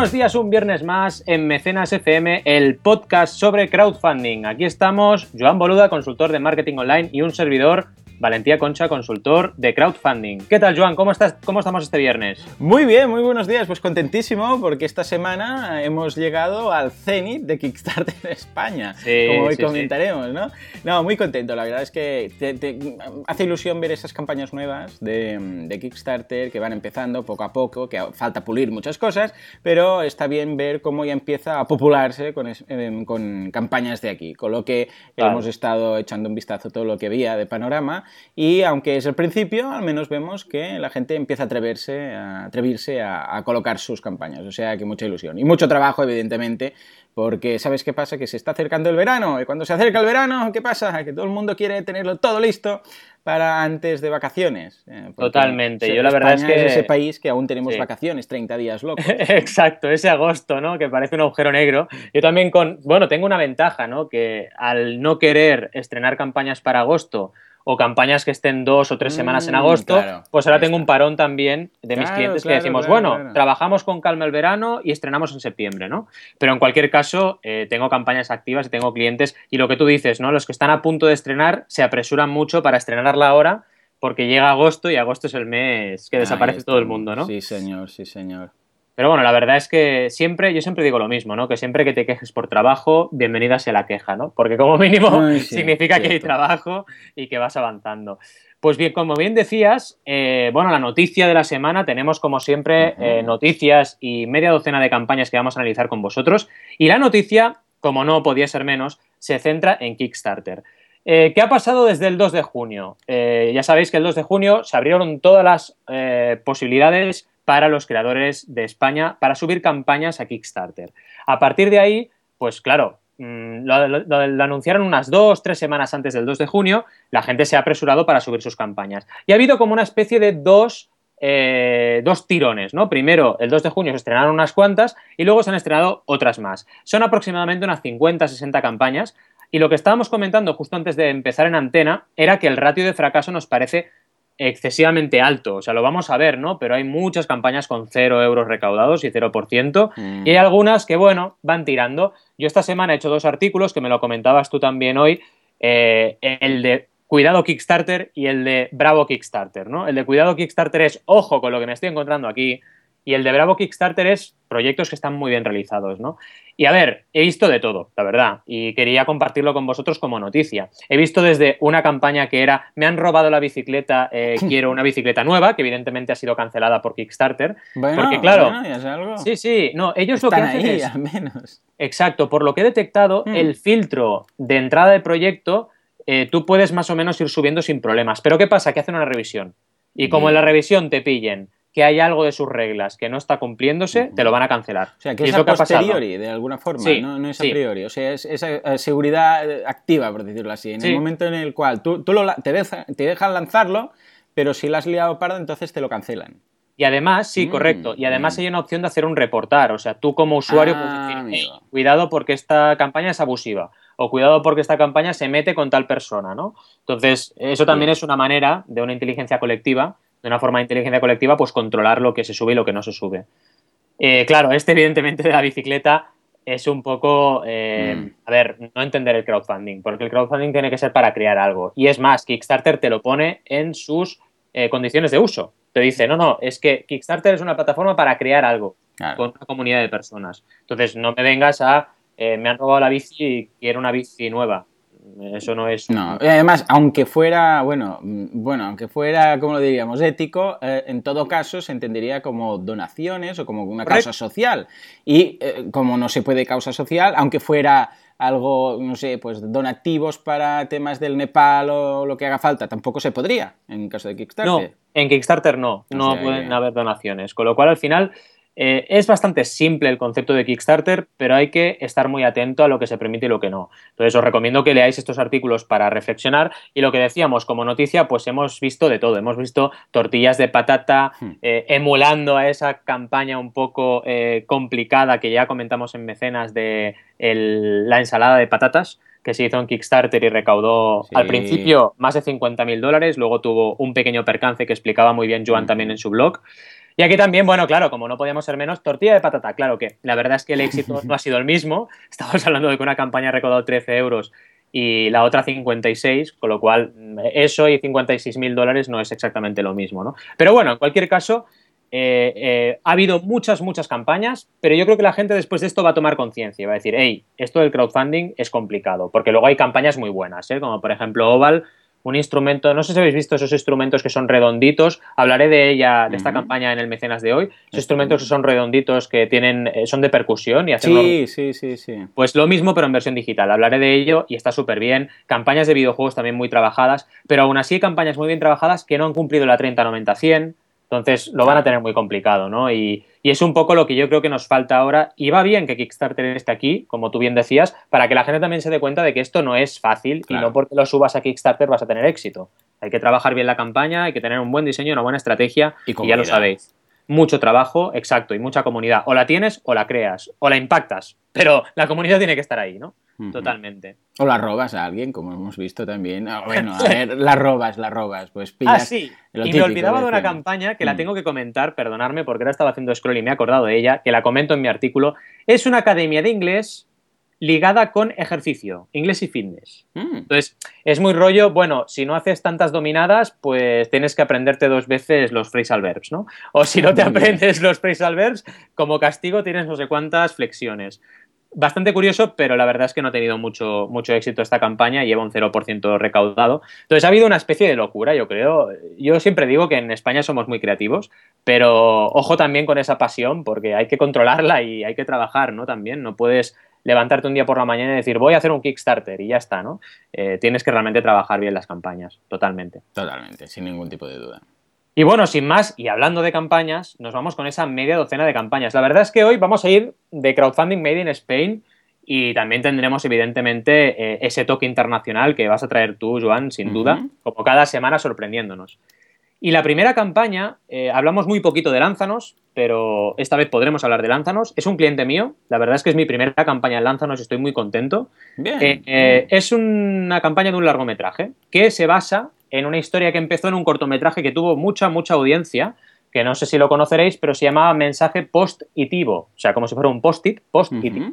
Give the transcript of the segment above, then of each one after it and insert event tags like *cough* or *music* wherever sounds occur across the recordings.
buenos días un viernes más en Mecenas FM, el podcast sobre crowdfunding. Aquí estamos, Joan Boluda, consultor de marketing online y un servidor, Valentía Concha, consultor de crowdfunding. ¿Qué tal, Joan? ¿Cómo, estás, ¿Cómo estamos este viernes? Muy bien, muy buenos días. Pues contentísimo porque esta semana hemos llegado al cenit de Kickstarter en España, Sí, como hoy sí, comentaremos, ¿no? No, muy contento. La verdad es que te- te hace ilusión ver esas campañas nuevas de, de Kickstarter que van empezando poco a poco, que falta pulir muchas cosas, pero está bien ver cómo ya empieza a popularse con, es- con campañas de aquí, con lo que Claro. hemos estado echando un vistazo a todo lo que había de panorama y aunque es el principio, al menos vemos que la gente empieza a atreverse, a atreverse a, a colocar sus campañas, o sea que mucha ilusión y mucho trabajo evidentemente, porque ¿sabes qué pasa? Que se está acercando el verano y cuando se acerca el verano, ¿qué pasa? Que todo el mundo quiere tenerlo todo listo para antes de vacaciones. eh, Totalmente. Yo la verdad es que- ese país que aún tenemos Sí. vacaciones, 30 días locos. *laughs* Exacto, ese agosto, ¿no? Que parece un agujero negro. Yo también con, bueno, tengo una ventaja, ¿no? Que al no querer estrenar campañas para agosto o campañas que estén dos o tres semanas en Mm, agosto, claro, pues ahora tengo un parón también de mis clientes claro, que decimos, bueno, trabajamos con calma el verano y estrenamos en septiembre, ¿no? Pero en cualquier caso, eh, tengo campañas activas y tengo clientes y lo que tú dices, ¿no? Los que están a punto de estrenar se apresuran mucho para estrenarla ahora porque llega agosto y agosto es el mes que desaparece todo el mundo, ¿no? Sí, señor, sí, señor. Pero bueno, la verdad es que siempre, yo siempre digo lo mismo, ¿no? Que siempre que te quejes por trabajo, bienvenida sea la queja, ¿no? Porque como mínimo *laughs* Ay, sí, significa que hay trabajo y que vas avanzando. Pues bien, como bien decías, eh, bueno, la noticia de la semana, tenemos como siempre eh, noticias y media docena de campañas que vamos a analizar con vosotros. Y la noticia, como no podía ser menos, se centra en Kickstarter. Eh, ¿Qué ha pasado desde el 2 de junio? Ya sabéis que el 2 de junio se abrieron todas las posibilidades para los creadores de España para subir campañas a Kickstarter. A partir de ahí, pues claro, mm, lo, anunciaron unas dos, tres semanas antes del 2 de junio, la gente se ha apresurado para subir sus campañas. Y ha habido como una especie de dos, eh, dos tirones, ¿no? Primero, el 2 de junio se estrenaron unas cuantas y luego se han estrenado otras más. Son aproximadamente unas 50, 60 campañas y lo que estábamos comentando justo antes de empezar en antena era que el ratio de fracaso nos parece excesivamente alto. O sea, lo vamos a ver, ¿no? Pero hay muchas campañas con 0 euros recaudados y 0%. Mm. Y hay algunas que, bueno, van tirando. Yo esta semana he hecho dos artículos que me lo comentabas tú también hoy. eh, el de Cuidado Kickstarter y el de Bravo Kickstarter, ¿no? El de Cuidado Kickstarter es ojo con lo que me estoy encontrando aquí. Y el de Bravo Kickstarter es proyectos que están muy bien realizados, ¿no? Y a ver, he visto de todo, la verdad, y quería compartirlo con vosotros como noticia. He visto desde una campaña que era, me han robado la bicicleta, eh, *laughs* quiero una bicicleta nueva, que evidentemente ha sido cancelada por Kickstarter. Bueno, porque, claro, bueno, ya es algo. Sí, sí, no, ellos lo que hacen ahí, es... al menos. Exacto, por lo que he detectado, Hmm. el filtro de entrada del proyecto, eh, tú puedes más o menos ir subiendo sin problemas. Pero ¿qué pasa? Que hacen una revisión. Y como en la revisión te pillen que hay algo de sus reglas que no está cumpliéndose, te lo van a cancelar. O sea, que es es lo que a ha posteriori, de alguna forma, Sí, no, no es sí. a priori. O sea, es esa eh, seguridad eh, activa, por decirlo así. En Sí. el momento en el cual tú, tú lo te, deja- te dejan lanzarlo, pero si la has liado parda, entonces te lo cancelan. Y además, sí, Mm, correcto. Y además bien. hay una opción de hacer un reportar. O sea, tú como usuario Ah, puedes decir, amigo. "Hey, cuidado porque esta campaña es abusiva. O cuidado porque esta campaña se mete con tal persona, ¿no? Entonces, eso también es una manera de una inteligencia colectiva, de una forma de inteligencia colectiva, pues controlar lo que se sube y lo que no se sube. Eh, claro, este evidentemente de la bicicleta es un poco, eh, Mm. a ver, no entender el crowdfunding, porque el crowdfunding tiene que ser para crear algo. Y es más, Kickstarter te lo pone en sus eh, condiciones de uso. Te dice, no, no, es que Kickstarter es una plataforma para crear algo Claro. con una comunidad de personas. Entonces, no me vengas a, eh, me han robado la bici y quiero una bici nueva. Eso no es... No, y además, aunque fuera, bueno, mm, bueno, aunque fuera, como lo diríamos, ético, eh, en todo caso se entendería como donaciones o como una causa social. Y eh, como no se puede causa social, aunque fuera algo, no sé, pues donativos para temas del Nepal o lo que haga falta, tampoco se podría en caso de No, Kickstarter. en Kickstarter no, no sea pueden que- haber donaciones. Con lo cual, al final, eh, es bastante simple el concepto de Kickstarter, pero hay que estar muy atento a lo que se permite y lo que no. Entonces, os recomiendo que leáis estos artículos para reflexionar. Y lo que decíamos como noticia, pues hemos visto de todo. Hemos visto tortillas de patata, Hmm. eh, emulando a esa campaña un poco eh, complicada que ya comentamos en Mecenas de el- la ensalada de patatas que se hizo en Kickstarter y recaudó Sí. al principio más de 50.000 dólares, luego tuvo un pequeño percance que explicaba muy bien Joan Ujú. también en su blog. Y aquí también, bueno, claro, como no podíamos ser menos, tortilla de patata. Claro que la verdad es que el éxito *laughs* no ha sido el mismo. Estamos hablando de que una campaña ha recaudado 13 euros y la otra 56, con lo cual eso y 56 mil dólares no es exactamente lo mismo, ¿no? Pero bueno, en cualquier caso, eh, eh, ha habido muchas, muchas campañas, pero yo creo que la gente después de esto va a tomar conciencia y va a decir, hey, esto del crowdfunding es complicado, porque luego hay campañas muy buenas, ¿eh? como por ejemplo Oval, un instrumento, no sé si habéis visto esos instrumentos que son redonditos, hablaré de ella, de esta campaña en el mecenas de hoy, esos instrumentos que son redonditos, que tienen, son de percusión y hacen... Sí, sí, sí, sí. Pues lo mismo, pero en versión digital, hablaré de ello y está súper bien, campañas de videojuegos también muy trabajadas, pero aún así hay campañas muy bien trabajadas que no han cumplido la 30-90-100, entonces lo van a tener muy complicado, ¿no? Y, es un poco lo que yo creo que nos falta ahora. Y va bien que Kickstarter esté aquí, como tú bien decías, para que la gente también se dé cuenta de que esto no es fácil y no porque lo subas a Kickstarter vas a tener éxito. Hay que trabajar bien la campaña, hay que tener un buen diseño, una buena estrategia y, y ya lo sabéis. Mucho trabajo, exacto, y mucha comunidad. O la tienes o la creas, o la impactas, pero la comunidad tiene que estar ahí, ¿no? Totalmente. O la robas a alguien, como hemos visto también. Ah, bueno, a *laughs* ver, la robas, la robas. Pues pillas ah, sí. y me olvidaba de, una campaña que la mm. tengo que comentar, perdonarme, porque ahora estaba haciendo scroll y me he acordado de ella, que la comento en mi artículo. Es una academia de inglés ligada con ejercicio, inglés y fitness. Mm. Entonces, es muy rollo, bueno, si no haces tantas dominadas, pues tienes que aprenderte dos veces los phrasal verbs, ¿no? O si no te aprendes los phrasal verbs, como castigo tienes no sé cuántas flexiones bastante curioso, pero la verdad es que no ha tenido mucho, mucho éxito esta campaña, lleva un 0% recaudado. Entonces ha habido una especie de locura, yo creo. Yo siempre digo que en España somos muy creativos, pero ojo también con esa pasión, porque hay que controlarla y hay que trabajar, ¿no? También no puedes levantarte un día por la mañana y decir voy a hacer un Kickstarter y ya está, ¿no? Eh, tienes que realmente trabajar bien las campañas, totalmente. Totalmente, sin ningún tipo de duda. Y bueno, sin más, y hablando de campañas, nos vamos con esa media docena de campañas. La verdad es que hoy vamos a ir de crowdfunding made in Spain y también tendremos evidentemente eh, ese toque internacional que vas a traer tú, Joan, sin duda, como cada semana sorprendiéndonos. Y la primera campaña, eh, hablamos muy poquito de Lánzanos, pero esta vez podremos hablar de Lánzanos. Es un cliente mío, la verdad es que es mi primera campaña en Lánzanos y estoy muy contento. Bien. Eh, es una campaña de un largometraje que se basa en una historia que empezó en un cortometraje que tuvo mucha, mucha audiencia, que no sé si lo conoceréis, pero se llamaba Mensaje Post-itivo, o sea, como si fuera un post-it, post-itivo.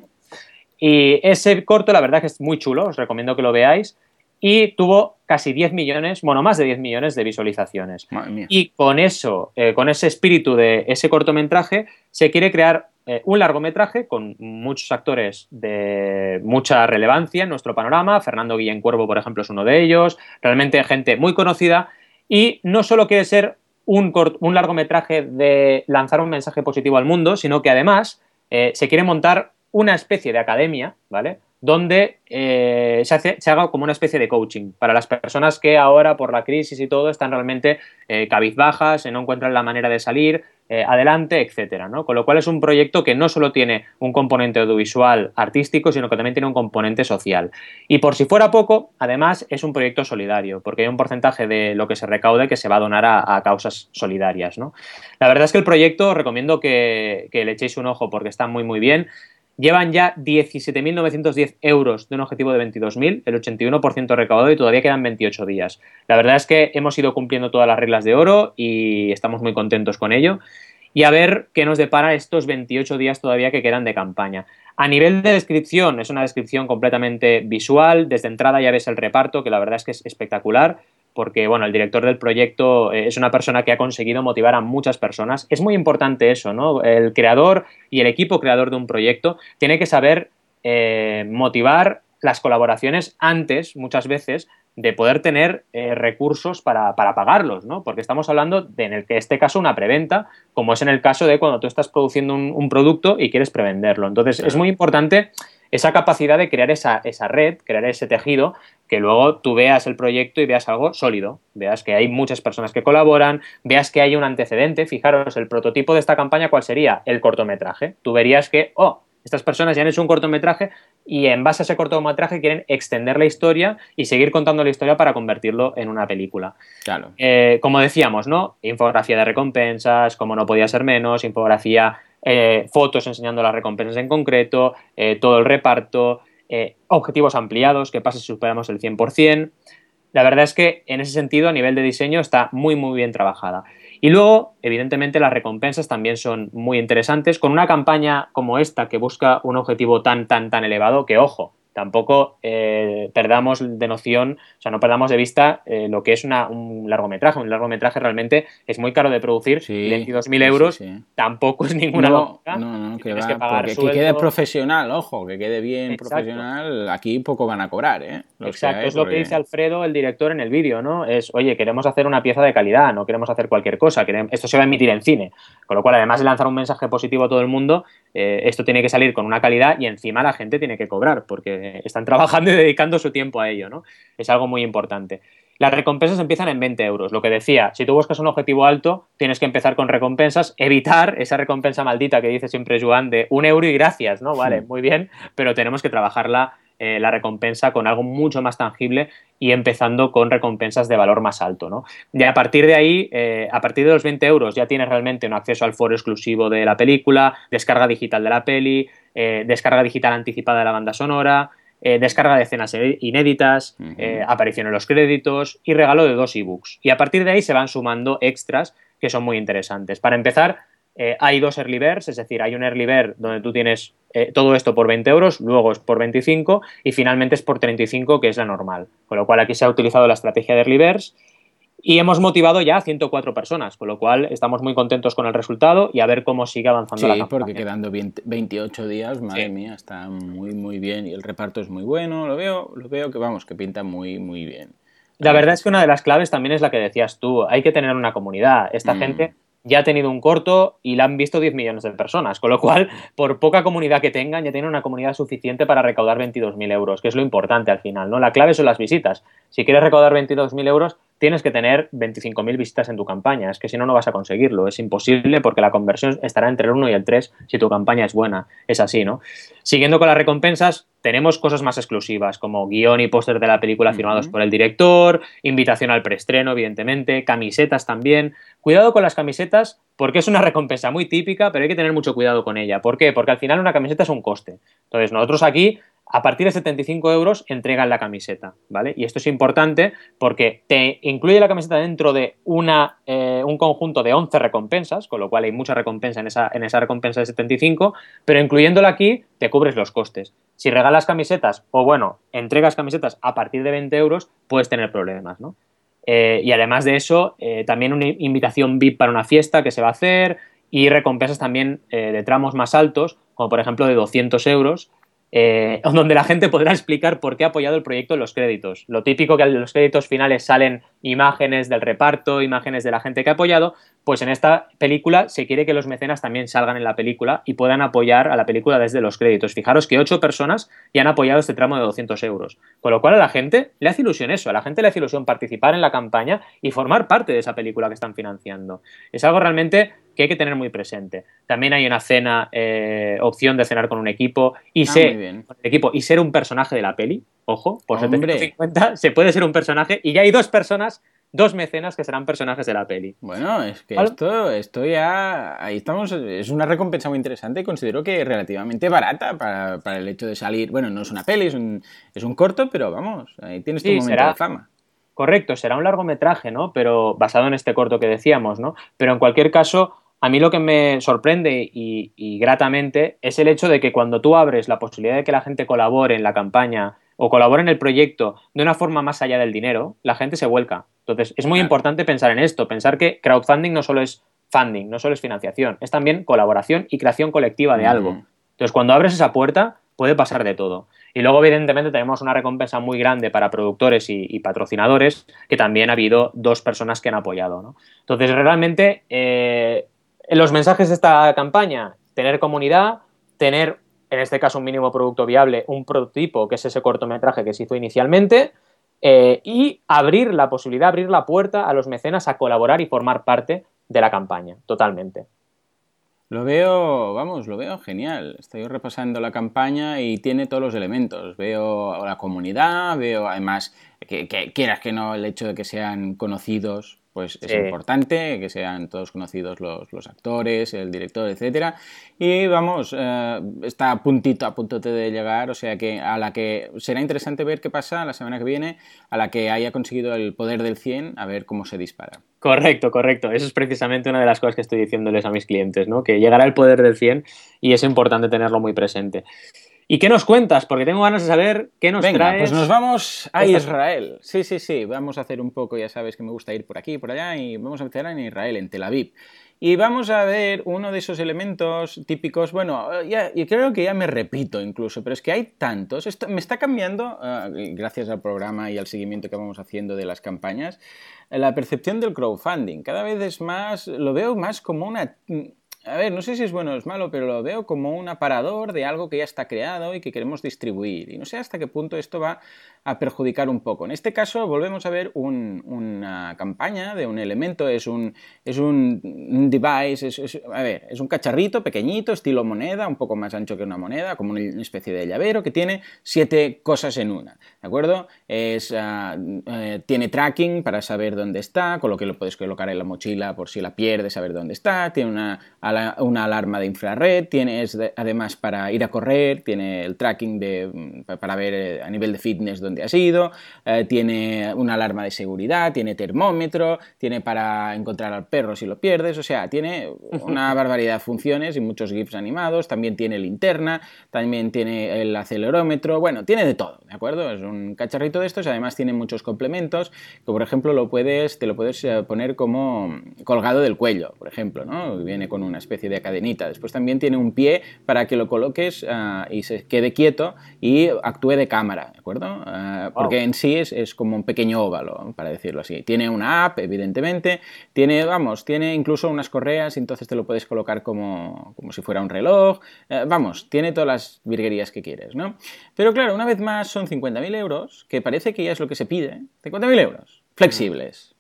Y ese corto, la verdad que es muy chulo, os recomiendo que lo veáis, y tuvo casi 10 millones, bueno, más de 10 millones de visualizaciones. Y con eso, eh, con ese espíritu de ese cortometraje, se quiere crear eh, un largometraje con muchos actores de mucha relevancia en nuestro panorama. Fernando Guillén Cuervo, por ejemplo, es uno de ellos. Realmente gente muy conocida. Y no solo quiere ser un, largometraje de lanzar un mensaje positivo al mundo, sino que además eh, se quiere montar una especie de academia, ¿vale? donde eh, se, haga como una especie de coaching para las personas que ahora por la crisis y todo están realmente eh, cabizbajas, no encuentran la manera de salir eh, adelante, etcétera, ¿no? Con lo cual es un proyecto que no solo tiene un componente audiovisual artístico, sino que también tiene un componente social. Y por si fuera poco, además es un proyecto solidario, porque hay un porcentaje de lo que se recaude que se va a donar a, causas solidarias, ¿no? La verdad es que el proyecto recomiendo que, que le echéis un ojo porque está muy muy bien. Llevan ya 17.910 euros de un objetivo de 22.000, el 81% recaudado y todavía quedan 28 días. La verdad es que hemos ido cumpliendo todas las reglas de oro y estamos muy contentos con ello. Y a ver qué nos depara estos 28 días todavía que quedan de campaña. A nivel de descripción, es una descripción completamente visual. Desde entrada ya ves el reparto, que la verdad es que es espectacular porque bueno, el director del proyecto eh, es una persona que ha conseguido motivar a muchas personas. Es muy importante eso, ¿no? El creador y el equipo creador de un proyecto tiene que saber eh, motivar las colaboraciones antes, muchas veces, de poder tener eh, recursos para, pagarlos, ¿no? Porque estamos hablando de, en el que este caso, una preventa, como es en el caso de cuando tú estás produciendo un, producto y quieres prevenderlo. Entonces, es muy importante esa capacidad de crear esa, esa, red, crear ese tejido, que luego tú veas el proyecto y veas algo sólido, veas que hay muchas personas que colaboran, veas que hay un antecedente. Fijaros, el prototipo de esta campaña, ¿cuál sería? El cortometraje. Tú verías que, oh, estas personas ya han hecho un cortometraje y en base a ese cortometraje quieren extender la historia y seguir contando la historia para convertirlo en una película. Claro. Eh, como decíamos, ¿no? Infografía de recompensas, como no podía ser menos, infografía eh, fotos enseñando las recompensas en concreto, eh, todo el reparto, eh, objetivos ampliados, que pase si superamos el 100%. La verdad es que en ese sentido, a nivel de diseño, está muy, muy bien trabajada. Y luego, evidentemente, las recompensas también son muy interesantes. Con una campaña como esta que busca un objetivo tan, tan, tan elevado, que ojo, tampoco eh, perdamos de noción, o sea, no perdamos de vista eh, lo que es un largometraje. Un largometraje realmente es muy caro de producir, sí, 22.000 euros. tampoco es ninguna no, No, no, que, va, que, quede profesional, ojo, que quede bien profesional, aquí poco van a cobrar, ¿eh? Exacto, es lo que dice Alfredo, el director, en el vídeo, ¿no? Es, oye, queremos hacer una pieza de calidad, no queremos hacer cualquier cosa, esto se va a emitir en cine, con lo cual, además de lanzar un mensaje positivo a todo el mundo, eh, esto tiene que salir con una calidad y encima la gente tiene que cobrar, porque están trabajando y dedicando su tiempo a ello, ¿no? Es algo muy importante. Las recompensas empiezan en 20 euros. Lo que decía, si tú buscas un objetivo alto, tienes que empezar con recompensas, evitar esa recompensa maldita que dice siempre Joan de un euro y gracias, ¿no? Vale, muy bien, pero tenemos que trabajarla eh, la recompensa con algo mucho más tangible y empezando con recompensas de valor más alto. ¿no? Y a partir de ahí, eh, a partir de los 20 euros, ya tienes realmente un acceso al foro exclusivo de la película, descarga digital de la peli, eh, descarga digital anticipada de la banda sonora, descarga de escenas inéditas, aparición en los créditos y regalo de dos ebooks. Y a partir de ahí se van sumando extras que son muy interesantes. Para empezar, eh, hay dos early birds, es decir, hay un early bird donde tú tienes todo esto por 20 euros, luego es por 25 y finalmente es por 35, que es la normal. Con lo cual aquí se ha utilizado la estrategia de early birds y hemos motivado ya a 104 personas, con lo cual estamos muy contentos con el resultado y a ver cómo sigue avanzando la campaña. porque quedando 28 días, madre mía, está muy muy bien y el reparto es muy bueno, lo veo, lo veo que vamos, que pinta muy muy bien. La verdad es que una de las claves también es la que decías tú, hay que tener una comunidad. Esta mm. gente ya ha tenido un corto y la han visto 10 millones de personas, con lo cual, por poca comunidad que tengan, ya tienen una comunidad suficiente para recaudar 22.000 euros, que es lo importante al final, ¿no? La clave son las visitas. Si quieres recaudar 22.000 euros, tienes que tener 25.000 visitas en tu campaña. Es que si no, no vas a conseguirlo. Es imposible porque la conversión estará entre el 1 y el 3 si tu campaña es buena. Es así, ¿no? Siguiendo con las recompensas, tenemos cosas más exclusivas como guion y póster de la película firmados por el director, invitación al preestreno, evidentemente, camisetas también. Cuidado con las camisetas porque es una recompensa muy típica, pero hay que tener mucho cuidado con ella. ¿Por qué? Porque al final una camiseta es un coste. Entonces, nosotros aquí a partir de 75 euros entregan la camiseta, ¿vale? Y esto es importante porque te incluye la camiseta dentro de una, eh, un conjunto de 11 recompensas, con lo cual hay mucha recompensa en esa, en esa recompensa de 75, pero incluyéndola aquí te cubres los costes. Si regalas camisetas o, bueno, entregas camisetas a partir de 20 euros, puedes tener problemas, ¿no? Eh, y además de eso, eh, también una invitación VIP para una fiesta que se va a hacer y recompensas también de tramos más altos, como por ejemplo de 200 euros, eh, *laughs* donde la gente podrá explicar por qué ha apoyado el proyecto en los créditos. Lo típico que en los créditos finales salen imágenes del reparto, imágenes de la gente que ha apoyado, pues en esta película se quiere que los mecenas también salgan en la película y puedan apoyar a la película desde los créditos. Fijaros que ocho personas ya han apoyado este tramo de 200 euros. Con lo cual a la gente le hace ilusión eso, a la gente le hace ilusión participar en la campaña y formar parte de esa película que están financiando. Es algo realmente que hay que tener muy presente. También hay una cena, eh, opción de cenar con un equipo y, ah, ser, equipo y ser un personaje de la peli. Ojo, por 750 se puede ser un personaje y ya hay dos personas dos mecenas que serán personajes de la peli. Bueno, es que esto, esto ya. Ahí estamos. Es una recompensa muy interesante y considero que relativamente barata para, el hecho de salir. Bueno, no es una peli, es un, es un corto, pero vamos, ahí tienes tu momento de fama. Correcto, será un largometraje, ¿no? Pero basado en este corto que decíamos, ¿no? Pero en cualquier caso, a mí lo que me sorprende y, gratamente es el hecho de que cuando tú abres la posibilidad de que la gente colabore en la campaña o colabore en el proyecto de una forma más allá del dinero, la gente se vuelca. Entonces, es muy importante pensar en esto, pensar que crowdfunding no solo es funding, no solo es financiación, es también colaboración y creación colectiva de algo. Entonces, cuando abres esa puerta, puede pasar de todo. Y luego, evidentemente, tenemos una recompensa muy grande para productores y, patrocinadores, que también ha habido dos personas que han apoyado. Entonces, realmente, eh, los mensajes de esta campaña, tener comunidad, tener, en este caso, un mínimo producto viable, un prototipo, que es ese cortometraje que se hizo inicialmente, eh, y abrir la posibilidad, abrir la puerta a los mecenas a colaborar y formar parte de la campaña, totalmente. Lo veo, vamos, lo veo genial. Estoy repasando la campaña y tiene todos los elementos. Veo la comunidad, veo además que, que quieras que no el hecho de que sean conocidos pues es importante que sean todos conocidos los, actores, el director, etcétera. Y vamos, eh, está a puntito, a punto de llegar, o sea que a la que será interesante ver qué pasa la semana que viene, a la que haya conseguido el poder del 100, a ver cómo se dispara. Correcto, correcto. Eso es precisamente una de las cosas que estoy diciéndoles a mis clientes, ¿no? Que llegará el poder del 100 y es importante tenerlo muy presente. ¿Y qué nos cuentas? Porque tengo ganas de saber qué nos Venga, traes. Pues nos vamos a Israel. Sí, sí, sí. Vamos a hacer un poco, ya sabes que me gusta ir por aquí y por allá, y vamos a empezar en Israel, en Tel Aviv. Y vamos a ver uno de esos elementos típicos, bueno, ya, y creo que ya me repito incluso, pero es que hay tantos, esto me está cambiando, eh, gracias al programa y al seguimiento que vamos haciendo de las campañas, la percepción del crowdfunding. Cada vez es más, lo veo más como una a ver, no sé si es bueno o es malo, pero lo veo como un aparador de algo que ya está creado y que queremos distribuir. Y no sé hasta qué punto esto va a perjudicar un poco. En este caso volvemos a ver una campaña de un elemento, es un, es un, device, es, a ver, es un cacharrito pequeñito, estilo moneda, un poco más ancho que una moneda, como una especie de llavero que tiene siete cosas en una. ¿De acuerdo? Es, ah, eh, tiene tracking para saber dónde está, con lo que lo puedes colocar en la mochila por si la pierdes, saber dónde está, tiene una una alarma de infrared, tiene además para ir a correr, tiene el tracking de, mm, para ver eh, a nivel de fitness dónde has ido, eh, tiene una alarma de seguridad, tiene termómetro, tiene para encontrar al perro si lo pierdes, o sea, tiene una barbaridad de funciones y muchos GIFs animados, también tiene linterna, también tiene el acelerómetro, bueno, tiene de todo, ¿de acuerdo? Es un cacharrito de estos y además tiene muchos complementos que, por ejemplo, lo puedes, te lo puedes eh, poner como colgado del cuello, por ejemplo, ¿no? Viene con una especie de cadenita. Después también tiene un pie para que lo coloques ah, y se quede quieto y actúe de cámara, ¿de acuerdo? Ah, porque en sí es, como un pequeño óvalo, para decirlo así. Tiene una app, evidentemente, tiene, vamos, tiene incluso unas correas, entonces te lo puedes colocar como, como si fuera un reloj, eh, vamos, tiene todas las virguerías que quieres, ¿no? Pero claro, una vez más son 50.000 euros, que parece que ya es lo que se pide, 50.000 euros, flexibles.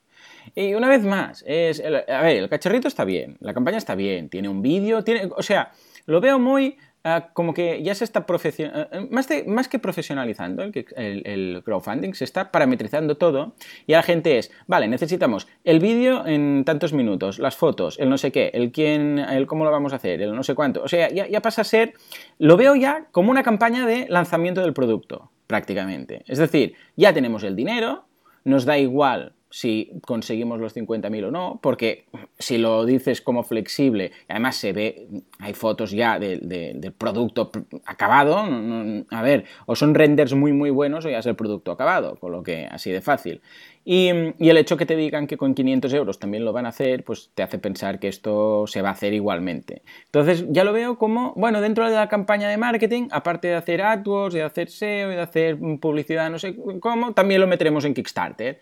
Y una vez más, es a ver, el cacharrito está bien, la campaña está bien, tiene un vídeo, tiene, o sea, lo veo muy ah, como que ya se está profesionalizando, eh, más, más que profesionalizando el, el, crowdfunding, se está parametrizando todo y la gente es, vale, necesitamos el vídeo en tantos minutos, las fotos, el no sé qué, el quién, el cómo lo vamos a hacer, el no sé cuánto, o sea, ya pasa a ser, lo veo ya como una campaña de lanzamiento del producto, prácticamente. Es decir, ya tenemos el dinero, nos da igual si conseguimos los 50.000 o no, porque si lo dices como flexible, además se ve, hay fotos ya del producto acabado, a ver, o son renders muy muy buenos o ya es el producto acabado, con lo que así de fácil. Y, el hecho que te digan que con 500 euros también lo van a hacer, pues te hace pensar que esto se va a hacer igualmente. Entonces ya lo veo como, bueno, dentro de la campaña de marketing, aparte de hacer AdWords, de hacer SEO y de hacer publicidad, no sé cómo, también lo meteremos en Kickstarter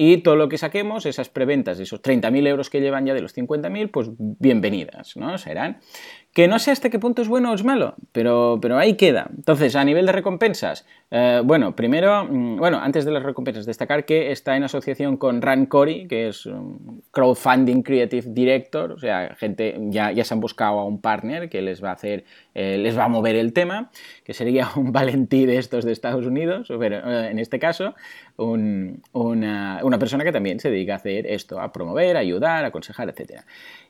y todo lo que saquemos, esas preventas de esos 30.000 euros que llevan ya de los 50.000, pues bienvenidas, ¿no? Serán. Que no sé hasta qué punto es bueno o es malo, pero, pero ahí queda. Entonces, a nivel de recompensas, eh, bueno, primero, mm, bueno, antes de las recompensas, destacar que está en asociación con Ran Corey, que es un crowdfunding creative director, o sea, gente, ya, ya se han buscado a un partner que les va a hacer, eh, les va a mover el tema, que sería *laughs* un Valentí de estos de Estados Unidos, pero eh, en este caso, una, persona que también se dedica a hacer esto, a promover, ayudar, aconsejar, etc.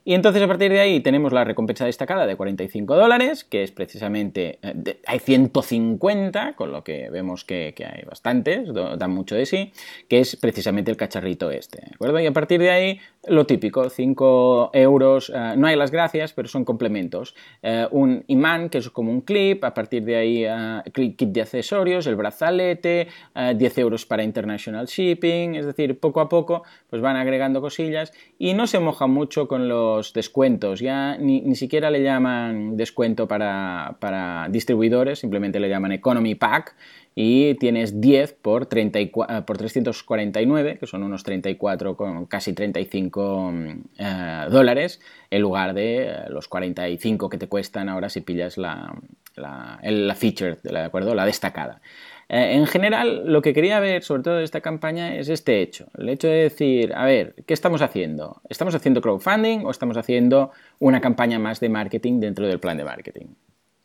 Y entonces a partir de ahí tenemos la recompensa destacada de 45 dólares, que es precisamente, eh, hay 150, con lo que vemos que, hay bastantes, dan mucho de sí, que es precisamente el cacharrito este, ¿de acuerdo? Y a partir de ahí, lo típico, 5 euros, eh, no hay las gracias, pero son complementos. Eh, un imán, que es como un clip, a partir de ahí, kit de accesorios, el brazalete, 10 euros para international shipping, es decir, poco a poco, pues van agregando cosillas y no se moja mucho con los descuentos. Ya ni, siquiera le llaman descuento para, distribuidores, simplemente le llaman Economy Pack y tienes 10 por, 34, por 349, que son unos 34, con casi 35 eh, dólares, en lugar de eh, los 45 que te cuestan ahora si pillas la, la, la feature, ¿de acuerdo? La destacada. Eh, en general, lo que quería ver, sobre todo de esta campaña, es este hecho. El hecho de decir, a ver, ¿qué estamos haciendo? ¿Estamos haciendo crowdfunding o estamos haciendo una campaña más de marketing dentro del plan de marketing?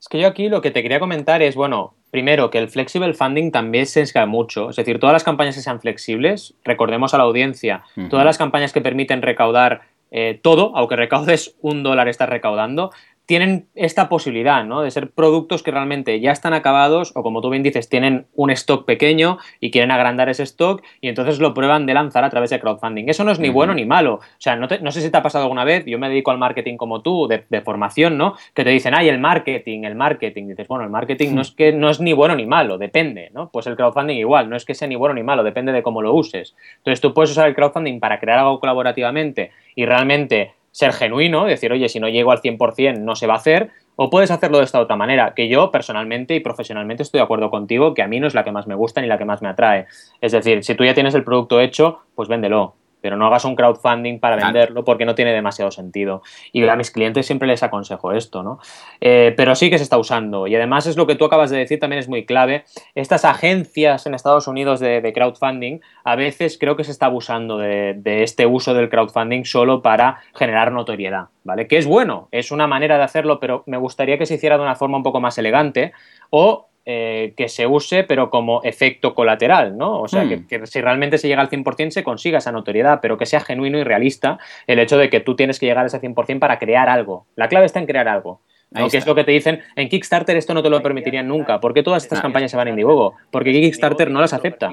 Es que yo aquí lo que te quería comentar es, bueno, primero, que el flexible funding también se esca mucho. Es decir, todas las campañas que sean flexibles, recordemos a la audiencia, todas las campañas que permiten recaudar eh, todo, aunque recaudes un dólar, estás recaudando, tienen esta posibilidad, ¿no? De ser productos que realmente ya están acabados o como tú bien dices, tienen un stock pequeño y quieren agrandar ese stock y entonces lo prueban de lanzar a través de crowdfunding. Eso no es ni bueno ni malo. O sea, no, sé si te ha pasado alguna vez, yo me dedico al marketing como tú, de, formación, ¿no? Que te dicen, ay, el marketing, el marketing. dices, bueno, el marketing no es que no es ni bueno ni malo, depende, ¿no? Pues el crowdfunding igual, no es que sea ni bueno ni malo, depende de cómo lo uses. Entonces tú puedes usar el crowdfunding para crear algo colaborativamente y realmente ser genuino, decir, oye, si no llego al 100% no se va a hacer, o puedes hacerlo de esta otra manera, que yo personalmente y profesionalmente estoy de acuerdo contigo, que a mí no es la que más me gusta ni la que más me atrae. Es decir, si tú ya tienes el producto hecho, pues véndelo pero no hagas un crowdfunding para venderlo porque no tiene demasiado sentido. Y a mis clientes siempre les aconsejo esto, ¿no? Eh, pero sí que se está usando. Y además es lo que tú acabas de decir, también es muy clave. Estas agencias en Estados Unidos de, crowdfunding, a veces creo que se está abusando de, este uso del crowdfunding solo para generar notoriedad, ¿vale? Que es bueno, es una manera de hacerlo, pero me gustaría que se hiciera de una forma un poco más elegante o eh, que se use, pero como efecto colateral, ¿no? O sea, hmm. que, si realmente se llega al 100% se consiga esa notoriedad, pero que sea genuino y realista el hecho de que tú tienes que llegar a ese 100% para crear algo. La clave está en crear algo. ¿no? Que es lo que te dicen, en Kickstarter esto no te lo permitirían nunca. ¿Por qué todas estas campañas se van en Indiegogo? Porque Kickstarter no las acepta.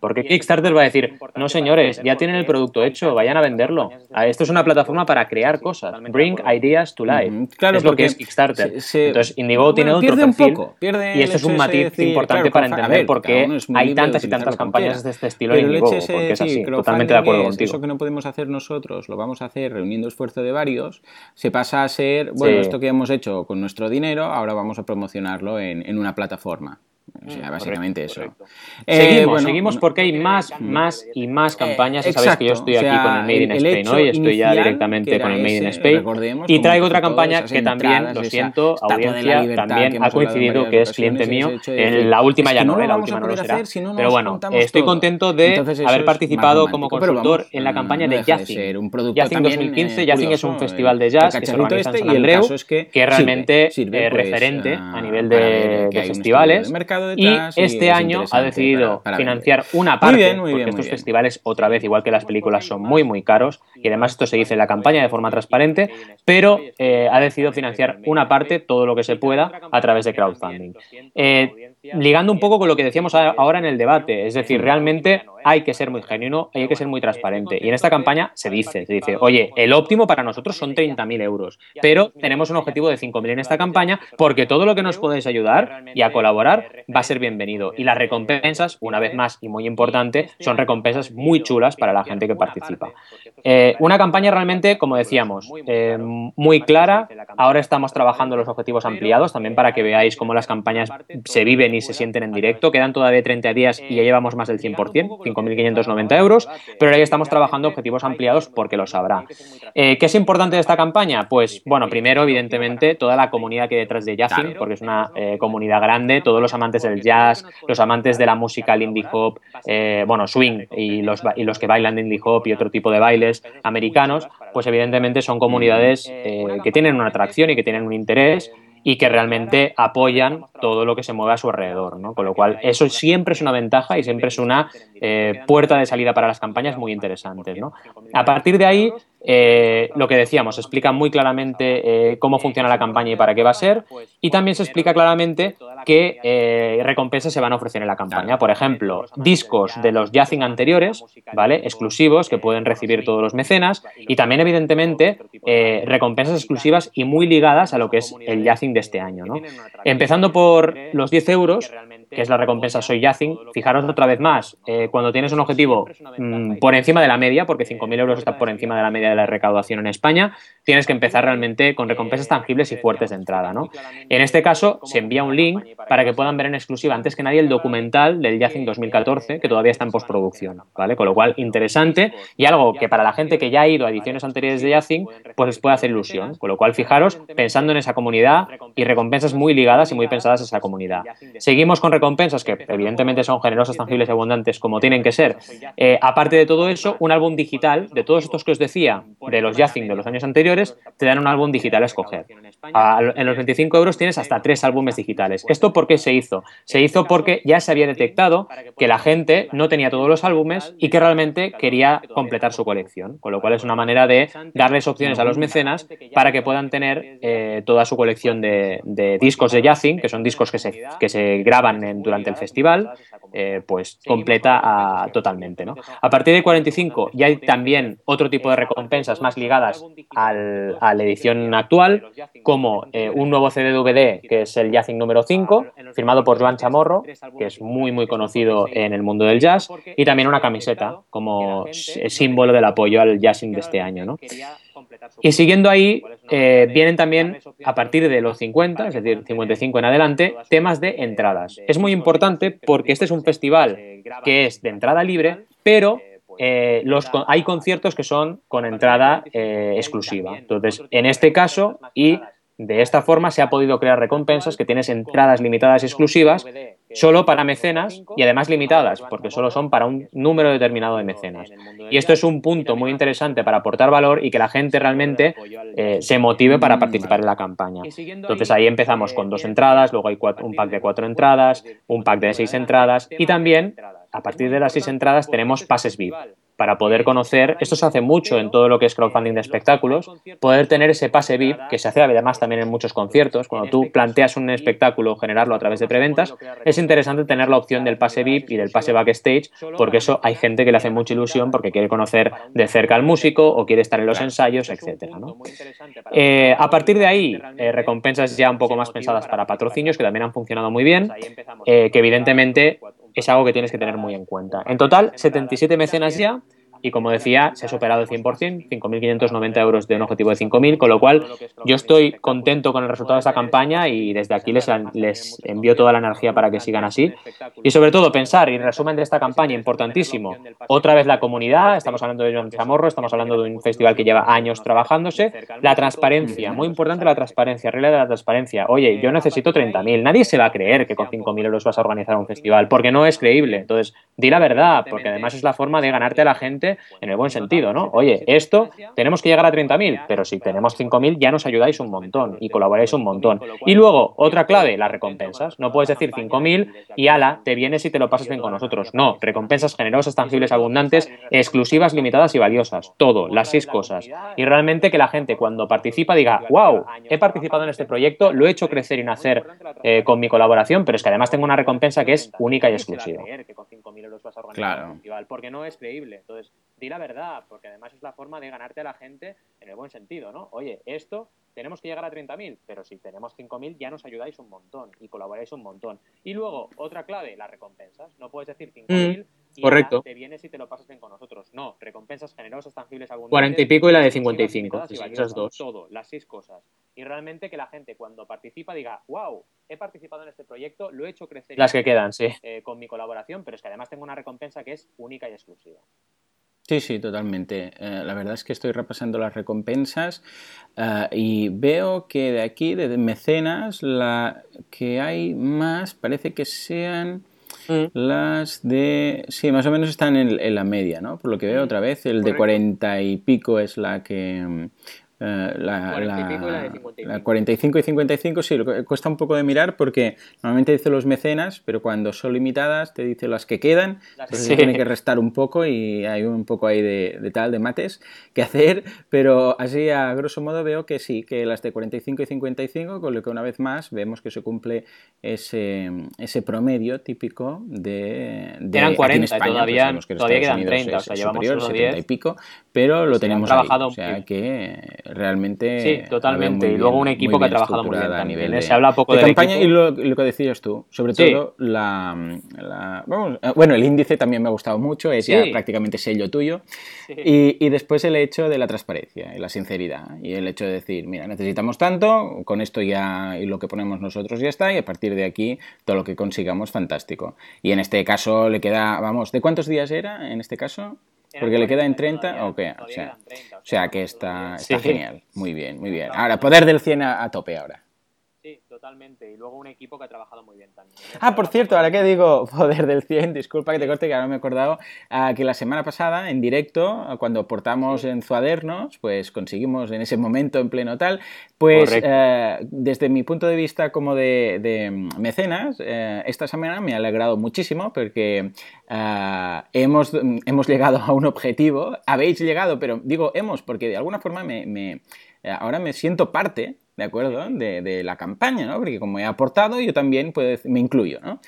Porque Kickstarter va a decir, no señores, ya tienen el producto hecho, vayan a venderlo. Ah, esto es una plataforma para crear cosas. Bring ideas to life. Claro, es lo que es Kickstarter. Entonces, Indiegogo tiene otro perfil. y eso es un matiz importante para entender por qué hay tantas y tantas campañas de este estilo en Indiegogo. Porque es así, totalmente de acuerdo contigo. Eso que no podemos hacer nosotros, lo vamos a hacer reuniendo esfuerzo de varios, se pasa a ser, bueno, esto que hemos hecho con nuestro dinero, ahora vamos a promocionarlo en una plataforma. O sea, mm, básicamente eso. Eh, seguimos, seguimos porque hay más, más y más campañas. Eh, sabes que yo estoy aquí con el Made in Spain hoy, estoy ya directamente con el Made in Spain. Y traigo otra campaña que también, lo siento, audiencia, también ha coincidido que es cliente mío. En la última ya no, la última no lo será. Pero bueno, estoy contento de haber participado como consultor en la campaña de Jazzing. Jazzing 2015. Jazzing es un festival de jazz que se organiza en San Andreu, que es realmente eh, referente a nivel de festivales y este año ha decidido financiar una parte, porque estos festivales, otra vez, igual que las películas, son muy, muy caros, y además esto se dice en la campaña de forma transparente, pero eh, ha decidido financiar una parte, todo lo que se pueda, a través de crowdfunding. Eh, ligando un poco con lo que decíamos ahora en el debate, es decir, realmente hay que ser muy genuino, hay que ser muy transparente. Y en esta campaña se dice, se dice, oye, el óptimo para nosotros son 30.000 euros, pero tenemos un objetivo de 5.000 en esta campaña porque todo lo que nos podéis ayudar y a colaborar va a ser bienvenido. Y las recompensas, una vez más y muy importante, son recompensas muy chulas para la gente que participa. Eh, una campaña realmente, como decíamos, eh, muy clara. Ahora estamos trabajando los objetivos ampliados también para que veáis cómo las campañas se viven y se sienten en directo. Quedan todavía 30 días y ya llevamos más del 100%. 5.590 euros, pero ahí estamos trabajando objetivos ampliados porque lo sabrá. Eh, ¿Qué es importante de esta campaña? Pues, bueno, primero, evidentemente, toda la comunidad que hay detrás de Jazzing, porque es una eh, comunidad grande, todos los amantes del jazz, los amantes de la música indie hop, eh, bueno, swing y los, y los que bailan indie hop y otro tipo de bailes americanos, pues evidentemente son comunidades que tienen una atracción y que tienen un interés y que realmente apoyan todo lo que se mueve a su alrededor, ¿no? Con lo cual, eso siempre es una ventaja y siempre es una eh, puerta de salida para las campañas muy interesantes, ¿no? A partir de ahí, eh, lo que decíamos, explica muy claramente eh, cómo funciona la campaña y para qué va a ser, y también se explica claramente qué recompensas se van a ofrecer en la campaña. Por ejemplo, discos de los Jazzing anteriores, ¿vale? Exclusivos que pueden recibir todos los mecenas, y también, evidentemente, recompensas exclusivas y muy ligadas a lo que es el Jazzing de este año, ¿no? Empezando por los 10 euros, que es la recompensa Soy Yacing. Fijaros otra vez más, eh, cuando tienes un objetivo mm, por encima de la media, porque 5.000 euros está por encima de la media de la recaudación en España, tienes que empezar realmente con recompensas tangibles y fuertes de entrada. ¿no? En este caso, se envía un link para que puedan ver en exclusiva antes que nadie el documental del Yacing 2014, que todavía está en postproducción. ¿vale? Con lo cual, interesante y algo que para la gente que ya ha ido a ediciones anteriores de Yacing, pues les puede hacer ilusión. Con lo cual, fijaros, pensando en esa comunidad y recompensas muy ligadas y muy pensadas a esa comunidad. Seguimos con recompensas que evidentemente son generosas, tangibles y abundantes como tienen que ser. Eh, aparte de todo eso, un álbum digital de todos estos que os decía, de los Yazing de los años anteriores, te dan un álbum digital a escoger. en los 25 euros tienes hasta tres álbumes digitales. ¿Esto por qué se hizo? Se hizo porque ya se había detectado que la gente no tenía todos los álbumes y que realmente quería completar su colección, con lo cual es una manera de darles opciones a los mecenas para que puedan tener eh, toda su colección de, discos de jazzing, que son discos que se, que se graban durante el festival, eh, pues completa totalmente. ¿no? A partir de 45 ya hay también otro tipo de recompensas más ligadas al, a la edición actual, como eh, un nuevo CD-DVD que es el Jazzing número 5, firmado por Joan Chamorro, que es muy muy conocido en el mundo del jazz, y también una camiseta como símbolo del apoyo al jazzing de este año. ¿no? Y siguiendo ahí, eh, vienen también a partir de los 50, es decir, 55 en adelante, temas de entradas. Es muy importante porque este es un festival que es de entrada libre, pero eh, los, hay conciertos que son con entrada eh, exclusiva. Entonces, en este caso, y de esta forma se ha podido crear recompensas que tienes entradas limitadas y exclusivas solo para mecenas y además limitadas, porque solo son para un número determinado de mecenas. Y esto es un punto muy interesante para aportar valor y que la gente realmente eh, se motive para participar en la campaña. Entonces ahí empezamos con dos entradas, luego hay un pack de cuatro entradas, un pack de seis entradas y también a partir de las seis entradas tenemos pases VIP para poder conocer, esto se hace mucho en todo lo que es crowdfunding de espectáculos, poder tener ese pase VIP, que se hace además también en muchos conciertos, cuando tú planteas un espectáculo, generarlo a través de preventas, es interesante tener la opción del pase VIP y del pase backstage, porque eso hay gente que le hace mucha ilusión porque quiere conocer de cerca al músico o quiere estar en los ensayos, etcétera. Eh, a partir de ahí, eh, recompensas ya un poco más pensadas para patrocinios, que también han funcionado muy bien, eh, que evidentemente es algo que tienes que tener muy en cuenta. En total, 77 mecenas ya y como decía, se ha superado el 100%, 5.590 euros de un objetivo de 5.000, con lo cual yo estoy contento con el resultado de esta campaña y desde aquí les, les envío toda la energía para que sigan así. Y sobre todo pensar, y en resumen de esta campaña, importantísimo, otra vez la comunidad, estamos hablando de John Chamorro, estamos hablando de un festival que lleva años trabajándose, la transparencia, muy importante la transparencia, regla de la transparencia. Oye, yo necesito 30.000, nadie se va a creer que con 5.000 euros vas a organizar un festival, porque no es creíble. Entonces, di la verdad, porque además es la forma de ganarte a la gente en el buen sentido, ¿no? Oye, esto tenemos que llegar a 30.000, pero si tenemos 5.000 ya nos ayudáis un montón y colaboráis un montón. Y luego, otra clave, las recompensas. No puedes decir 5.000 y ala, te vienes y te lo pasas bien con nosotros. No, recompensas generosas, tangibles, abundantes, exclusivas, limitadas y valiosas. Todo, las seis cosas. Y realmente que la gente cuando participa diga, wow, he participado en este proyecto, lo he hecho crecer y nacer eh, con mi colaboración, pero es que además tengo una recompensa que es única y exclusiva. Claro. Porque no es creíble. Entonces, di la verdad, porque además es la forma de ganarte a la gente en el buen sentido, ¿no? Oye, esto tenemos que llegar a 30.000, pero si tenemos 5.000 ya nos ayudáis un montón y colaboráis un montón. Y luego, otra clave, las recompensas. No puedes decir 5.000 y correcto. te vienes y te lo pasas bien con nosotros. No, recompensas generosas, tangibles, abundantes. 40 y pico y la de 55. esas dos. Todo, las seis cosas. Y realmente que la gente cuando participa diga, wow, he participado en este proyecto, lo he hecho crecer. Las que quedan, sí. Eh, con mi colaboración, pero es que además tengo una recompensa que es única y exclusiva. Sí, sí, totalmente. Eh, la verdad es que estoy repasando las recompensas eh, y veo que de aquí, de mecenas, la que hay más parece que sean mm. las de... Sí, más o menos están en, la media, ¿no? Por lo que veo otra vez, el de 40 y pico es la que eh, la, 45 y 55 sí, cuesta un poco de mirar porque normalmente dice los mecenas, pero cuando son limitadas te dice las que quedan, entonces se tiene que restar un poco y hay un poco ahí de, tal, de mates que hacer, pero así a grosso modo veo que sí, que las de 45 y 55, con lo que una vez más vemos que se cumple ese, ese promedio típico de... de Eran 40, pues todavía, todavía quedan 30, o sea, llevamos superior, 70 y pico, pero lo tenemos trabajado ahí, o sea que realmente. Sí, totalmente. y luego un equipo que ha trabajado muy bien. A nivel de, se habla poco de, campaña y lo, que decías tú, sobre todo la, eh, bueno, el índice también me ha gustado mucho, es ya prácticamente sello tuyo. Y, y, después el hecho de la transparencia y la sinceridad y el hecho de decir, mira, necesitamos tanto, con esto ya y lo que ponemos nosotros ya está y a partir de aquí todo lo que consigamos fantástico. Y en este caso le queda, vamos, ¿de cuántos días era en este caso? Porque le queda en 30, o qué? O sea, o sea que está, está genial. Muy bien, muy bien. Ahora, poder del 100 a, tope ahora. Totalmente. Y luego un equipo que ha trabajado muy bien también. Ah, por cierto, ahora que digo *laughs* poder del 100, disculpa que te corte, que ahora me he acordado ah, que la semana pasada, en directo, cuando portamos en Zuadernos, pues conseguimos en ese momento, en pleno tal, pues eh, desde mi punto de vista como de, mecenas, eh, esta semana me ha alegrado muchísimo porque ah, hemos, hemos llegado a un objetivo, habéis llegado, pero digo hemos porque de alguna forma me ahora me siento parte ¿de acuerdo? De, la campaña, ¿no? Porque como he aportado, yo también pues, me incluyo, ¿no?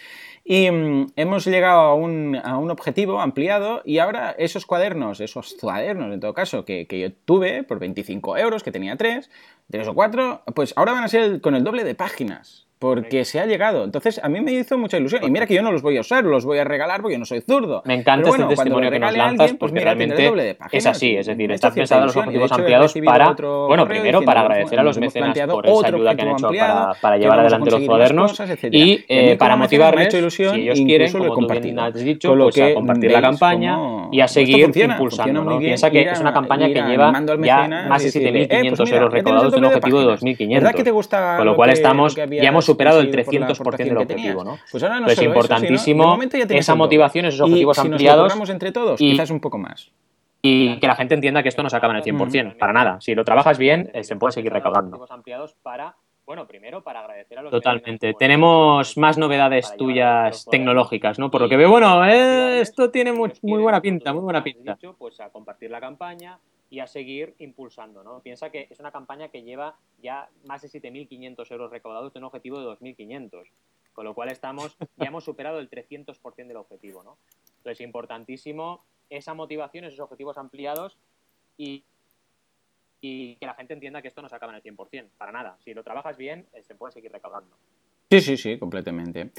Y mm, hemos llegado a un, objetivo ampliado y ahora esos cuadernos, esos cuadernos en todo caso, que, que, yo tuve por 25 euros, que tenía tres, tres o cuatro, pues ahora van a ser con el doble de páginas porque se ha llegado. Entonces, a mí me hizo mucha ilusión. Y mira que yo no los voy a usar, los voy a regalar porque yo no soy zurdo. Me encanta este testimonio que nos lanzas pues porque realmente es así. Es decir, estás pensando en los objetivos ampliados para, bueno, primero para agradecer a los mecenas por esa ayuda que han hecho para, llevar adelante los cuadernos y eh, para motivarles, si ellos quieren, como tú bien has dicho, pues a compartir la campaña y a seguir impulsando. Piensa que es una campaña que lleva ya más de 7.500 pues euros recaudados de un objetivo de 2.500. Con lo cual estamos, ya hemos superado el 300% del objetivo, ¿no? Pues ahora no es importantísimo esa motivación, esos objetivos ampliados. entre todos, quizás un poco más. Y que la gente entienda que esto no se acaba en el 100%, para nada. Si lo trabajas bien, eh, se puede seguir recaudando. ampliados para bueno, primero para agradecer a los Totalmente. Tenemos más novedades tuyas tecnológicas, ¿no? Por lo que veo, bueno, eh, esto tiene muy, muy buena pinta, muy buena pinta. Pues a compartir la campaña, y a seguir impulsando. ¿no? Piensa que es una campaña que lleva ya más de 7.500 euros recaudados de un objetivo de 2.500, con lo cual estamos, ya hemos superado el 300% del objetivo. ¿no? Entonces, importantísimo esa motivación, esos objetivos ampliados y, y que la gente entienda que esto no se acaba en el 100%, para nada. Si lo trabajas bien, eh, se puede seguir recaudando. Sí, sí, sí, completamente.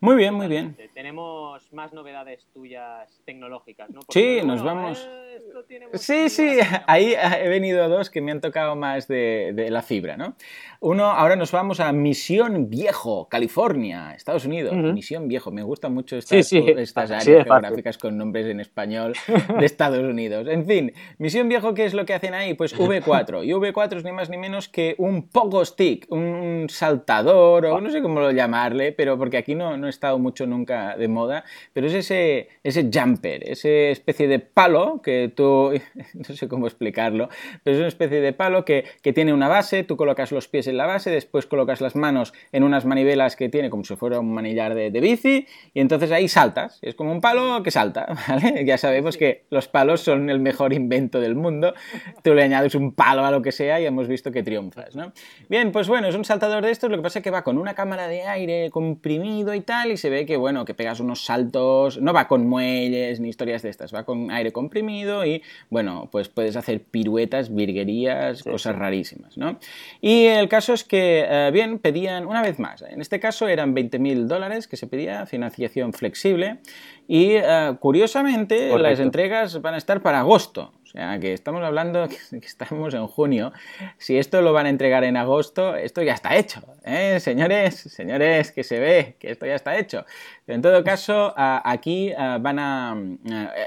Muy bien, muy bien. Tenemos más novedades tuyas tecnológicas, ¿no? sí, nos vamos. Eh, sí, sí, ahí he venido dos que me han tocado más de, la fibra, ¿no? Uno, ahora nos vamos a Misión Viejo, California, Estados Unidos. Misión Viejo, me gustan mucho estas, *laughs* estas áreas geográficas con nombres en español de Estados Unidos. En fin, Misión Viejo, ¿qué es lo que hacen ahí? Pues V4. Y V4 es ni más ni menos que un pogo stick, un saltador o no sé cómo llamarle, pero porque aquí no, no he estado mucho nunca de moda, pero es ese, ese jumper, esa especie de palo que tú, *laughs* no sé cómo explicarlo, pero es una especie de palo que, que tiene una base, tú colocas los pies en la base, después colocas las manos en unas manivelas que tiene como si fuera un manillar de, de bici, y entonces ahí saltas, es como un palo que salta, *laughs* ¿vale? Ya sabemos que los palos son el mejor invento del mundo, tú le añades un palo a lo que sea y hemos visto que triunfas, ¿no? Bien, pues bueno, es un saltador de estos, lo que pasa es que va con una cámara de aire comprimido y tal, y se ve que, bueno, que pegas unos saltos, no va con muelles ni historias de estas, va con aire comprimido y, bueno, pues puedes hacer piruetas, virguerías, cosas rarísimas, ¿no? Y el caso es que, eh, bien, pedían, una vez más, en este caso eran 20.000 dólares que se pedía, financiación flexible, y eh, curiosamente las entregas van a estar para agosto. O sea, que estamos hablando *laughs* que estamos en junio. Si esto lo van a entregar en agosto, esto ya está hecho. ¿eh? Señores, señores, que se ve que esto ya está hecho. En todo caso, aquí van a...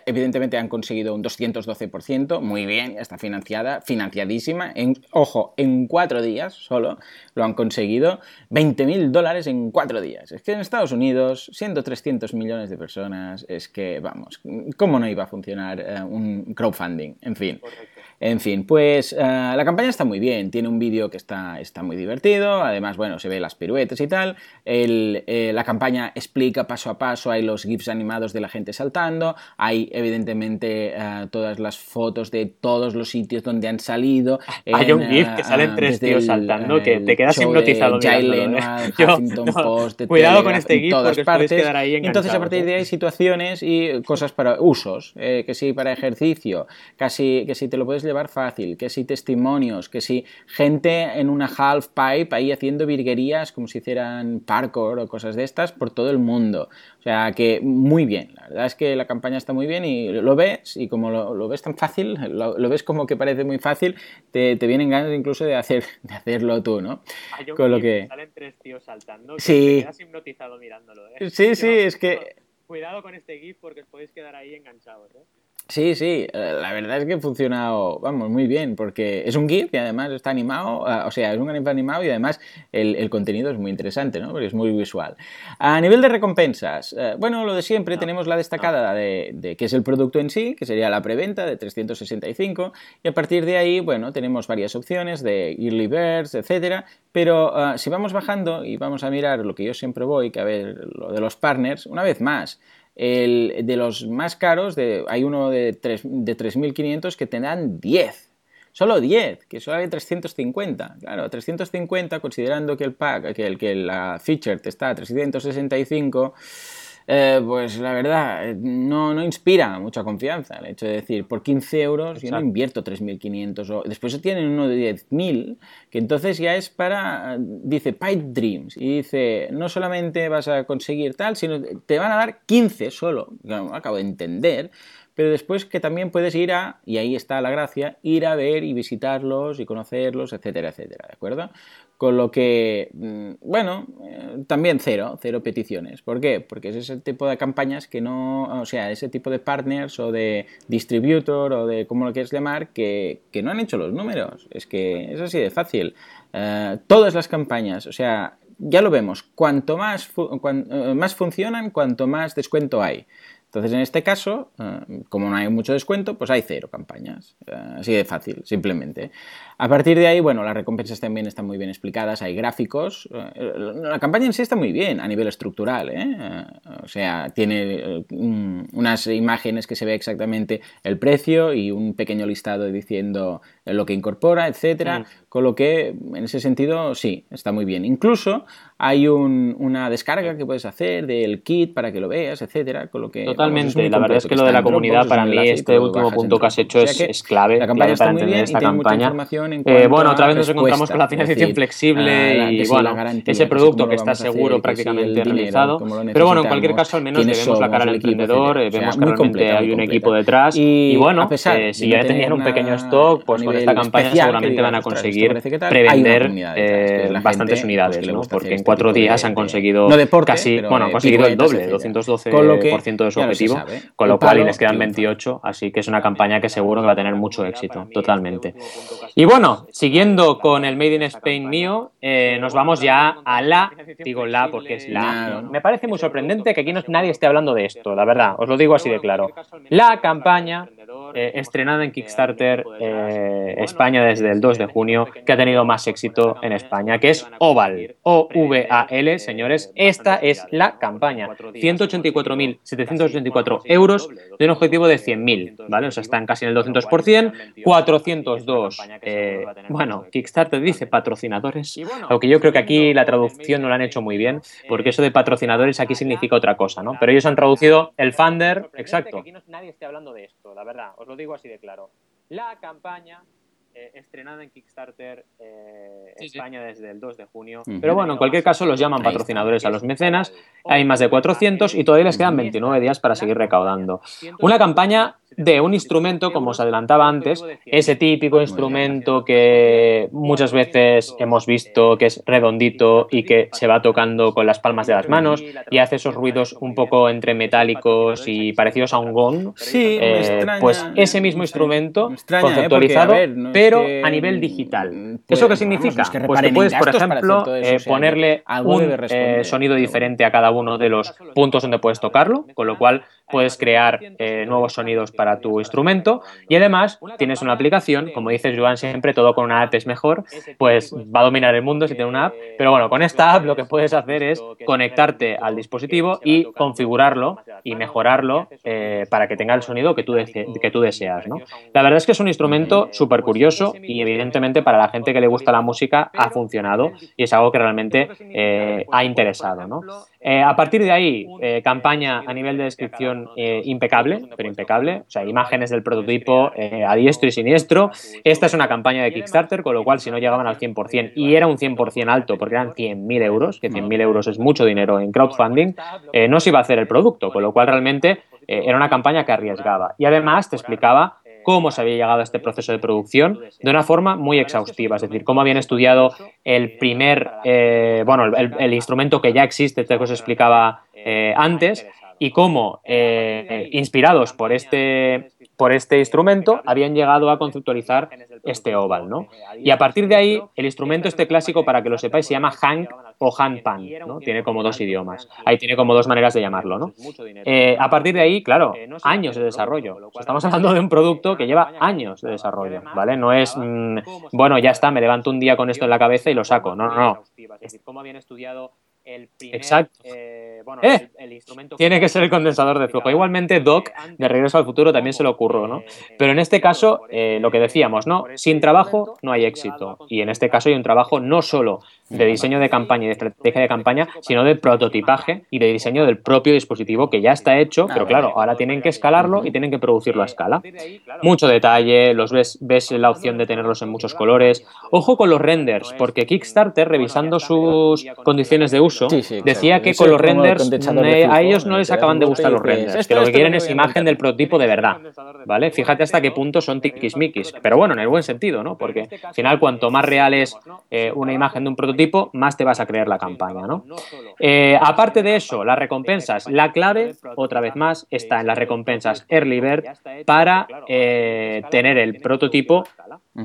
Evidentemente han conseguido un 212%, muy bien, está financiada, financiadísima. En, ojo, en cuatro días solo lo han conseguido. 20.000 dólares en cuatro días. Es que en Estados Unidos, siendo 300 millones de personas, es que, vamos, ¿cómo no iba a funcionar eh, un crowdfunding? en fin. En fin, pues eh, la campaña está muy bien, tiene un vídeo que está, está muy divertido, además, bueno, se ve las piruetas y tal, eh, la campaña explica paso a paso, hay los GIFs animados de la gente saltando, hay evidentemente eh, todas las fotos de todos los sitios donde han salido. Hay un GIF que salen tres tíos saltando que te quedas hipnotizado *laughs* Cuidado con este GIF porque partes. quedar ahí Entonces a partir de ahí hay situaciones y cosas para usos, que sí para ejercicio, casi que si te lo puedes llevar fácil, que si testimonios, que si gente en una half pipe ahí haciendo virguerías como si hicieran parkour o cosas de estas por todo el mundo. O sea que muy bien, la verdad es que la campaña está muy bien y lo ves y como lo, ves tan fácil, lo, ves como que parece muy fácil, te, vienen ganas incluso de, hacer, *laughs* de hacerlo tú, ¿no? Con lo que... Salen tres tíos saltando, sí. te quedas hipnotizado mirándolo, ¿eh? Sí, sí, es que... Cuidado con este GIF porque os podéis quedar ahí enganchados, ¿eh? Sí, sí, eh, la verdad es que ha funcionado, vamos, muy bien, porque es un GIF y además está animado, eh, o sea, es un GIF animado y además el, contenido es muy interesante, ¿no? Porque es muy visual. A nivel de recompensas, eh, bueno, lo de siempre, tenemos la destacada de, de que es el producto en sí, que sería la preventa de 365, y a partir de ahí, bueno, tenemos varias opciones de Early Birds, etcétera, pero si vamos bajando y vamos a mirar lo que yo siempre voy, que a ver, lo de los partners, una vez más, el, de los más caros, de, hay uno de, 3, de 3.500 que te dan 10. Solo 10, que solo hay 350. Claro, 350, considerando que el pack, que, el, que la feature te está a 365 eh, pues la verdad, no, no, inspira mucha confianza el hecho de decir, por 15 euros yo no invierto 3.500. O... Después tienen uno de 10.000, que entonces ya es para, dice, Pipe Dreams. Y dice, no solamente vas a conseguir tal, sino te van a dar 15 solo. acabo de entender pero después que también puedes ir a, y ahí está la gracia, ir a ver y visitarlos y conocerlos, etcétera, etcétera, ¿de acuerdo? Con lo que, mm, bueno, eh, también cero, cero peticiones. ¿Por qué? Porque es ese tipo de campañas que no, o sea, ese tipo de partners o de distributor o de cómo lo quieres llamar, que, no han hecho los números. Es que es así de fácil. Eh, todas las campañas, o sea, ya lo vemos, cuanto más, eh, más funcionan, cuanto más descuento hay. Entonces, en este caso, eh, como no hay mucho descuento, pues hay cero campañas. Eh, así de fácil, simplemente. A partir de ahí, bueno, las recompensas también están muy bien explicadas, hay gráficos. Eh, la campaña en sí está muy bien a nivel estructural, O sea, tiene unas imágenes que se ve exactamente el precio y un pequeño listado diciendo lo que incorpora, etcétera. Mm. Con lo que, en ese sentido, sí, está muy bien. Incluso hay una descarga que puedes hacer del kit para que lo veas, etcétera. Con lo que Totalmente, la verdad es que lo de la comunidad para mí este último punto que has hecho es, clave, la campaña está muy bien esta campaña. Eh, bueno, otra vez nos encontramos con la financiación flexible y bueno, ese producto que está seguro prácticamente realizado. Pero bueno, en cualquier caso al menos le vemos la cara al emprendedor, eh, vemos que realmente hay un equipo detrás y bueno, eh, si ya tenían un pequeño stock, pues con esta campaña seguramente van a conseguir prevender bastantes unidades, porque en cuatro días han conseguido casi, bueno, han conseguido el doble, 212% de su con lo cual y les quedan 28, así que es una campaña que seguro que va a tener mucho éxito, totalmente. Y bueno, siguiendo con el Made in Spain mío, eh, nos vamos ya a la, digo la porque es la, me parece muy sorprendente que aquí no, nadie esté hablando de esto, la verdad, os lo digo así de claro. La campaña eh, estrenada en Kickstarter eh, España desde el 2 de junio, que ha tenido más éxito en España, que es Oval, O-V-A-L, señores, esta es la campaña, 184.700 184 euros de un objetivo de 100.000, ¿vale? O sea, están casi en el 200%, 402, eh, bueno, Kickstarter dice patrocinadores, aunque yo creo que aquí la traducción no la han hecho muy bien, porque eso de patrocinadores aquí significa otra cosa, ¿no? Pero ellos han traducido el funder, exacto. Aquí nadie esté hablando de esto, la verdad, os lo digo así de claro. La campaña eh, estrenada en Kickstarter eh, España desde el 2 de junio. Pero bueno, en cualquier caso los llaman patrocinadores a los mecenas. Hay más de 400 y todavía les quedan 29 días para seguir recaudando. Una campaña de un instrumento, como os adelantaba antes, ese típico instrumento que muchas veces hemos visto que es redondito y que se va tocando con las palmas de las manos y hace esos ruidos un poco entre metálicos y parecidos a un gong. Sí, eh, pues ese mismo instrumento conceptualizado, pero a nivel digital. ¿Eso qué significa? pues que puedes, por ejemplo, eh, ponerle un eh, sonido diferente a cada uno de los puntos donde puedes tocarlo, con lo cual puedes crear eh, nuevos sonidos para tu instrumento y además tienes una aplicación, como dices Joan siempre, todo con una app es mejor, pues va a dominar el mundo si tiene una app, pero bueno, con esta app lo que puedes hacer es conectarte al dispositivo y configurarlo y mejorarlo eh, para que tenga el sonido que tú, que tú deseas. ¿no? La verdad es que es un instrumento súper curioso y evidentemente para la gente que le gusta la música ha funcionado y es algo que realmente eh, ha interesado. ¿no? A partir de ahí, campaña a nivel de descripción eh, impecable, pero impecable. O sea, imágenes del prototipo a diestro y siniestro. Esta es una campaña de Kickstarter, con lo cual si no llegaban al 100% y era un 100% alto porque eran 100.000 euros, que 100.000 euros es mucho dinero en crowdfunding, no se iba a hacer el producto, con lo cual realmente era una campaña que arriesgaba. Y además te explicaba cómo se había llegado a este proceso de producción de una forma muy exhaustiva, es decir, cómo habían estudiado el primer, eh, bueno, el, instrumento que ya existe, que os explicaba eh, antes, y cómo, eh, inspirados por este por este instrumento habían llegado a conceptualizar este oval, ¿no? Y a partir de ahí, el instrumento este clásico, para que lo sepáis, se llama Hank o Pan, ¿no? Tiene como dos idiomas. Ahí tiene como dos maneras de llamarlo, ¿no? Eh, a partir de ahí, claro, años de desarrollo. estamos hablando de un producto que lleva años de desarrollo, ¿vale? No es, mm, bueno, ya está, me levanto un día con esto en la cabeza y lo saco. No, no, no. El Exacto. Eh, bueno, eh, el, instrumento tiene que ser el condensador de flujo. Igualmente, Doc, de Regreso al Futuro, también se lo ocurrió, ¿no? Pero en este caso, lo que decíamos, ¿no? Sin trabajo no hay éxito. Y en este caso hay un trabajo no solo de diseño de campaña y de estrategia de campaña, sino de prototipaje y de diseño del propio dispositivo que ya está hecho, pero claro, ahora tienen que escalarlo y tienen que producirlo a escala. Mucho detalle, los ves, ves la opción de tenerlos en muchos colores. Ojo con los renders, porque Kickstarter, revisando sus condiciones de uso, decía que con los renders a ellos no les acaban de gustar los renders, que lo que quieren es imagen del prototipo de verdad, ¿vale? Fíjate hasta qué punto son tiquismiquis, pero bueno, en el buen sentido, ¿no? Porque al final cuanto más real es eh, una imagen de un prototipo, más te vas a creer la campaña. ¿no? Eh, aparte de eso, las recompensas. La clave, otra vez más, está en las recompensas Early Bird para eh, tener el prototipo,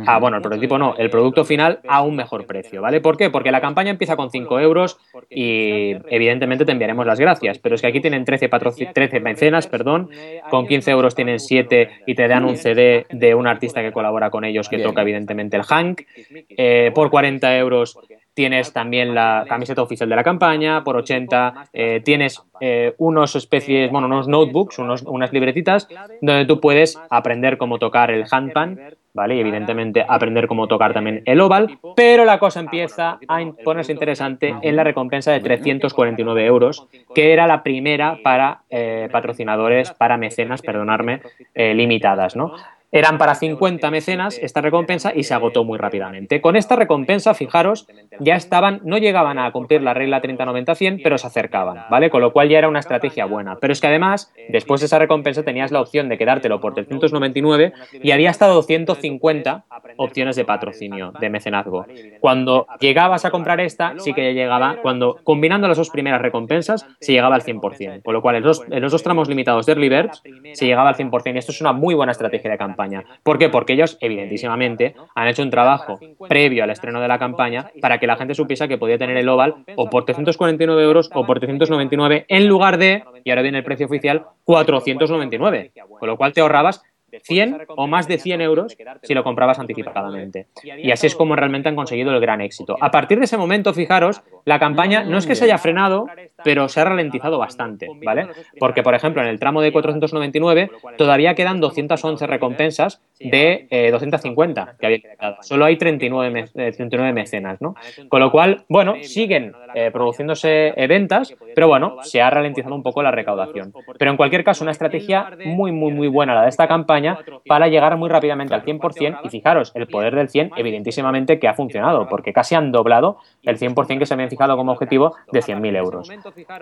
ah, bueno, el prototipo no, el producto final a un mejor precio, ¿vale? ¿Por qué? Porque la campaña empieza con 5 euros y evidentemente te enviaremos las gracias, pero es que aquí tienen 13, 13 mecenas, perdón, con 15 euros tienen 7 y te dan un CD de un artista que colabora con ellos que toca evidentemente el Hank. Eh, por 40 euros tienes también la camiseta oficial de la campaña, por 80 eh, tienes eh, unos especies, bueno, unos notebooks, unos, unas libretitas, donde tú puedes aprender cómo tocar el handpan, ¿vale? Y evidentemente aprender cómo tocar también el oval, pero la cosa empieza a ponerse interesante en la recompensa de 349 euros, que era la primera para eh, patrocinadores, para mecenas, perdonarme, limitadas, ¿no? Eran para 50 mecenas esta recompensa y se agotó muy rápidamente. Con esta recompensa, fijaros, ya estaban, no llegaban a cumplir la regla 30-90-100, pero se acercaban, ¿vale? Con lo cual ya era una estrategia buena. Pero es que además, después de esa recompensa tenías la opción de quedártelo por 399 y había hasta 250 opciones de patrocinio, de mecenazgo. Cuando llegabas a comprar esta, sí que ya llegaba, cuando combinando las dos primeras recompensas, se llegaba al 100%. Con lo cual, en los, dos tramos limitados de Early Birds, se llegaba al 100%. Y esto es una muy buena estrategia de campaña. ¿Por qué? Porque ellos, evidentísimamente, han hecho un trabajo previo al estreno de la campaña para que la gente supiese que podía tener el Oval o por 349 euros o por 399 en lugar de, y ahora viene el precio oficial, 499. Con lo cual te ahorrabas 100 o más de 100 euros si lo comprabas anticipadamente. Y así es como realmente han conseguido el gran éxito. A partir de ese momento, fijaros, la campaña no es que se haya frenado, pero se ha ralentizado bastante, ¿vale? Porque, por ejemplo, en el tramo de 499 todavía quedan 211 recompensas de 250 eh, que había quedado. Solo hay 39, 39 eh, mecenas, ¿no? Con lo cual, bueno, siguen eh, produciéndose ventas, pero bueno, se ha ralentizado un poco la recaudación. Pero en cualquier caso, una estrategia muy, muy, muy buena la de esta campaña para llegar muy rápidamente al 100% y fijaros, el poder del 100 evidentísimamente que ha funcionado, porque casi han doblado el 100% que se habían fijado como objetivo de 100.000 euros.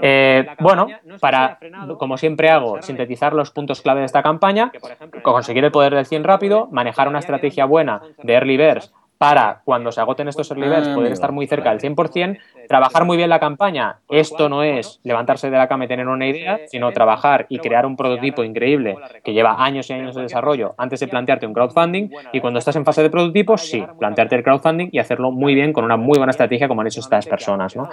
Eh, bueno, para, como siempre hago, sintetizar los puntos clave de esta campaña, conseguir el poder del 100 rápido, manejar una estrategia buena de early birds para cuando se agoten estos early birds poder estar muy cerca del 100%, trabajar muy bien la campaña. Esto no es levantarse de la cama y tener una idea, sino trabajar y crear un prototipo increíble que lleva años y años de desarrollo antes de plantearte un crowdfunding y cuando estás en fase de prototipo, sí, plantearte el crowdfunding y hacerlo muy bien con una muy buena estrategia como han hecho estas personas. ¿no?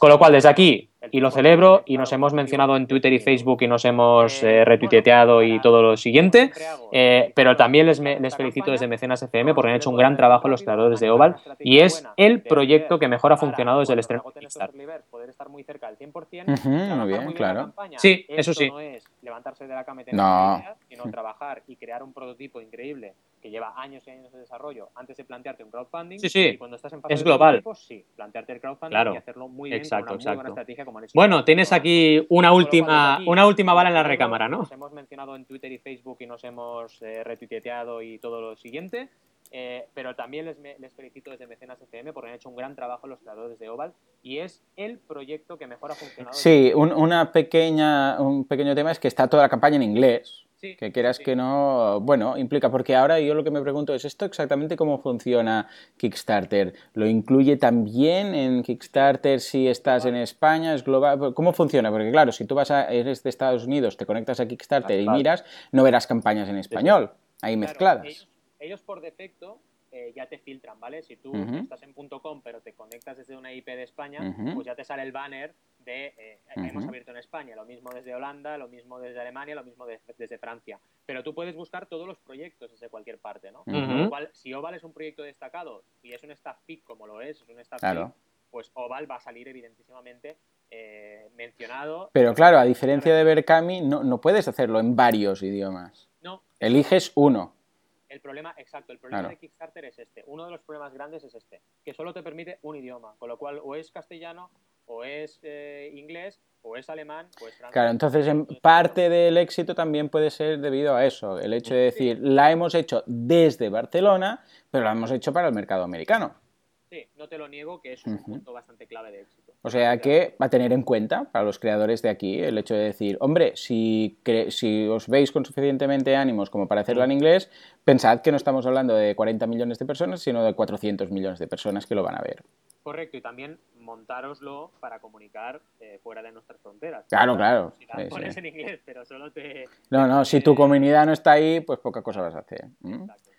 Con lo cual, desde aquí, y lo celebro y nos hemos mencionado en Twitter y Facebook y nos hemos eh, retuiteado y todo lo siguiente, eh, pero también les, les felicito desde Mecenas FM porque han hecho un gran trabajo los creadores de Oval y es el proyecto que mejor ha funcionado desde el estreno de Kickstarter. Poder estar muy cerca del 100%. muy bien, claro. Sí, eso sí. No es levantarse de la cama y tener no. sino trabajar y crear un prototipo increíble que lleva años y años de desarrollo antes de plantearte un crowdfunding. Sí, sí. cuando estás en fase es global. sí, plantearte el crowdfunding y hacerlo muy bien exacto, con una muy buena estrategia como han hecho. Bueno, tienes aquí una última, una última bala en la recámara, ¿no? Nos hemos mencionado en Twitter y Facebook y nos hemos eh, retuiteado y todo lo siguiente. Eh, pero también les, les, felicito desde Mecenas FM porque han hecho un gran trabajo los creadores de Oval y es el proyecto que mejor ha funcionado. Sí, un, una pequeña, un pequeño tema es que está toda la campaña en inglés que quieras que no, bueno, implica, porque ahora yo lo que me pregunto es esto exactamente cómo funciona Kickstarter. ¿Lo incluye también en Kickstarter si estás en España? ¿Es global? ¿Cómo funciona? Porque claro, si tú vas a, eres de Estados Unidos, te conectas a Kickstarter y miras, no verás campañas en español, ahí mezcladas. ellos por defecto eh, ya te filtran, ¿vale? Si tú estás en .com pero te conectas desde una IP de España, pues ya te sale el banner de eh, hemos abierto en España, lo mismo desde Holanda, lo mismo desde Alemania, lo mismo desde Francia. Pero tú puedes buscar todos los proyectos desde cualquier parte, ¿no? si Oval es un proyecto destacado y es un staff pick como lo es, es un staff pick, pues Oval va a salir evidentísimamente eh, mencionado. Pero claro, a diferencia de Berkami, no, no puedes hacerlo en varios idiomas. No. Eliges uno. El problema, exacto, el problema de Kickstarter es este. Uno de los problemas grandes es este, que solo te permite un idioma, con lo cual o es castellano, o es eh, inglés, o es alemán, o es francés. Claro, entonces en parte del éxito también puede ser debido a eso, el hecho de decir, la hemos hecho desde Barcelona, pero la hemos hecho para el mercado americano. Sí, no te lo niego que es un punto bastante clave de éxito. O sea que va a tener en cuenta para los creadores de aquí el hecho de decir, hombre, si, si os veis con suficientemente ánimos como para hacerlo en inglés, pensad que no estamos hablando de 40 millones de personas, sino de 400 millones de personas que lo van a ver. Correcto, y también montároslo para comunicar eh, fuera de nuestras fronteras. Claro, claro. Si la pones en inglés, pero solo te... No, no, si tu comunidad no está ahí, pues poca cosa vas a hacer. Exacto.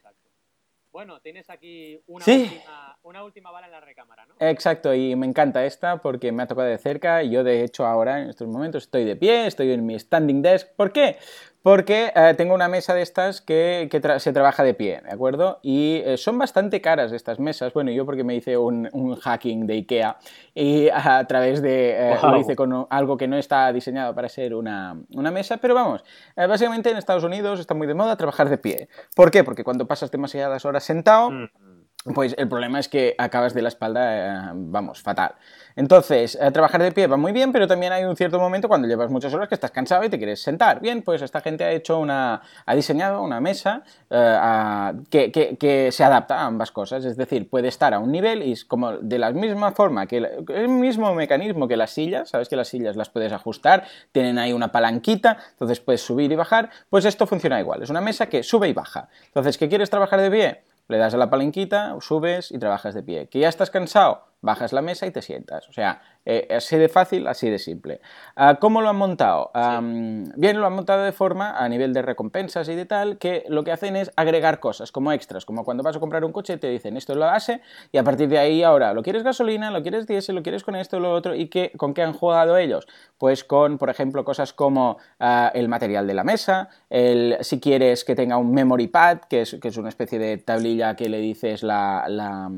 Bueno, tienes aquí una, última, una, última, bala en la recámara, ¿no? Exacto, y me encanta esta porque me ha tocado de cerca. Yo, de hecho, ahora en estos momentos estoy de pie, estoy en mi standing desk. ¿Por qué? Porque eh, tengo una mesa de estas que, se trabaja de pie, ¿de acuerdo? Y eh, son bastante caras estas mesas. Bueno, yo porque me hice un, hacking de IKEA y a través de... Eh, lo hice con algo que no está diseñado para ser una, mesa, pero vamos, básicamente en Estados Unidos está muy de moda trabajar de pie. ¿Por qué? Porque cuando pasas demasiadas horas sentado... Mm. Pues el problema es que acabas de la espalda, vamos, fatal. Entonces, eh, trabajar de pie va muy bien, pero también hay un cierto momento cuando llevas muchas horas que estás cansado y te quieres sentar. Bien, pues esta gente ha hecho una, ha diseñado una mesa eh, que, se adapta a ambas cosas. Es decir, puede estar a un nivel y como de la misma forma que el, mismo mecanismo que las sillas, sabes que las sillas las puedes ajustar, tienen ahí una palanquita, entonces puedes subir y bajar, pues esto funciona igual. Es una mesa que sube y baja. Entonces, ¿qué quieres trabajar de pie? Le das a la palanquita, subes y trabajas de pie. ¿Que ya estás cansado? Bajas la mesa y te sientas. O sea, eh, así de fácil, así de simple. Ah, ¿Cómo lo han montado? bien, lo han montado de forma, a nivel de recompensas y de tal, que lo que hacen es agregar cosas como extras, como cuando vas a comprar un coche te dicen esto es la base y a partir de ahí ahora, ¿lo quieres gasolina? ¿Lo quieres diésel? ¿Lo quieres con esto? ¿Lo otro? ¿Y con qué han jugado ellos? Pues con, por ejemplo, cosas como ah, el material de la mesa, el, si quieres que tenga un memory pad, que es, que es una especie de tablilla que le dices la, la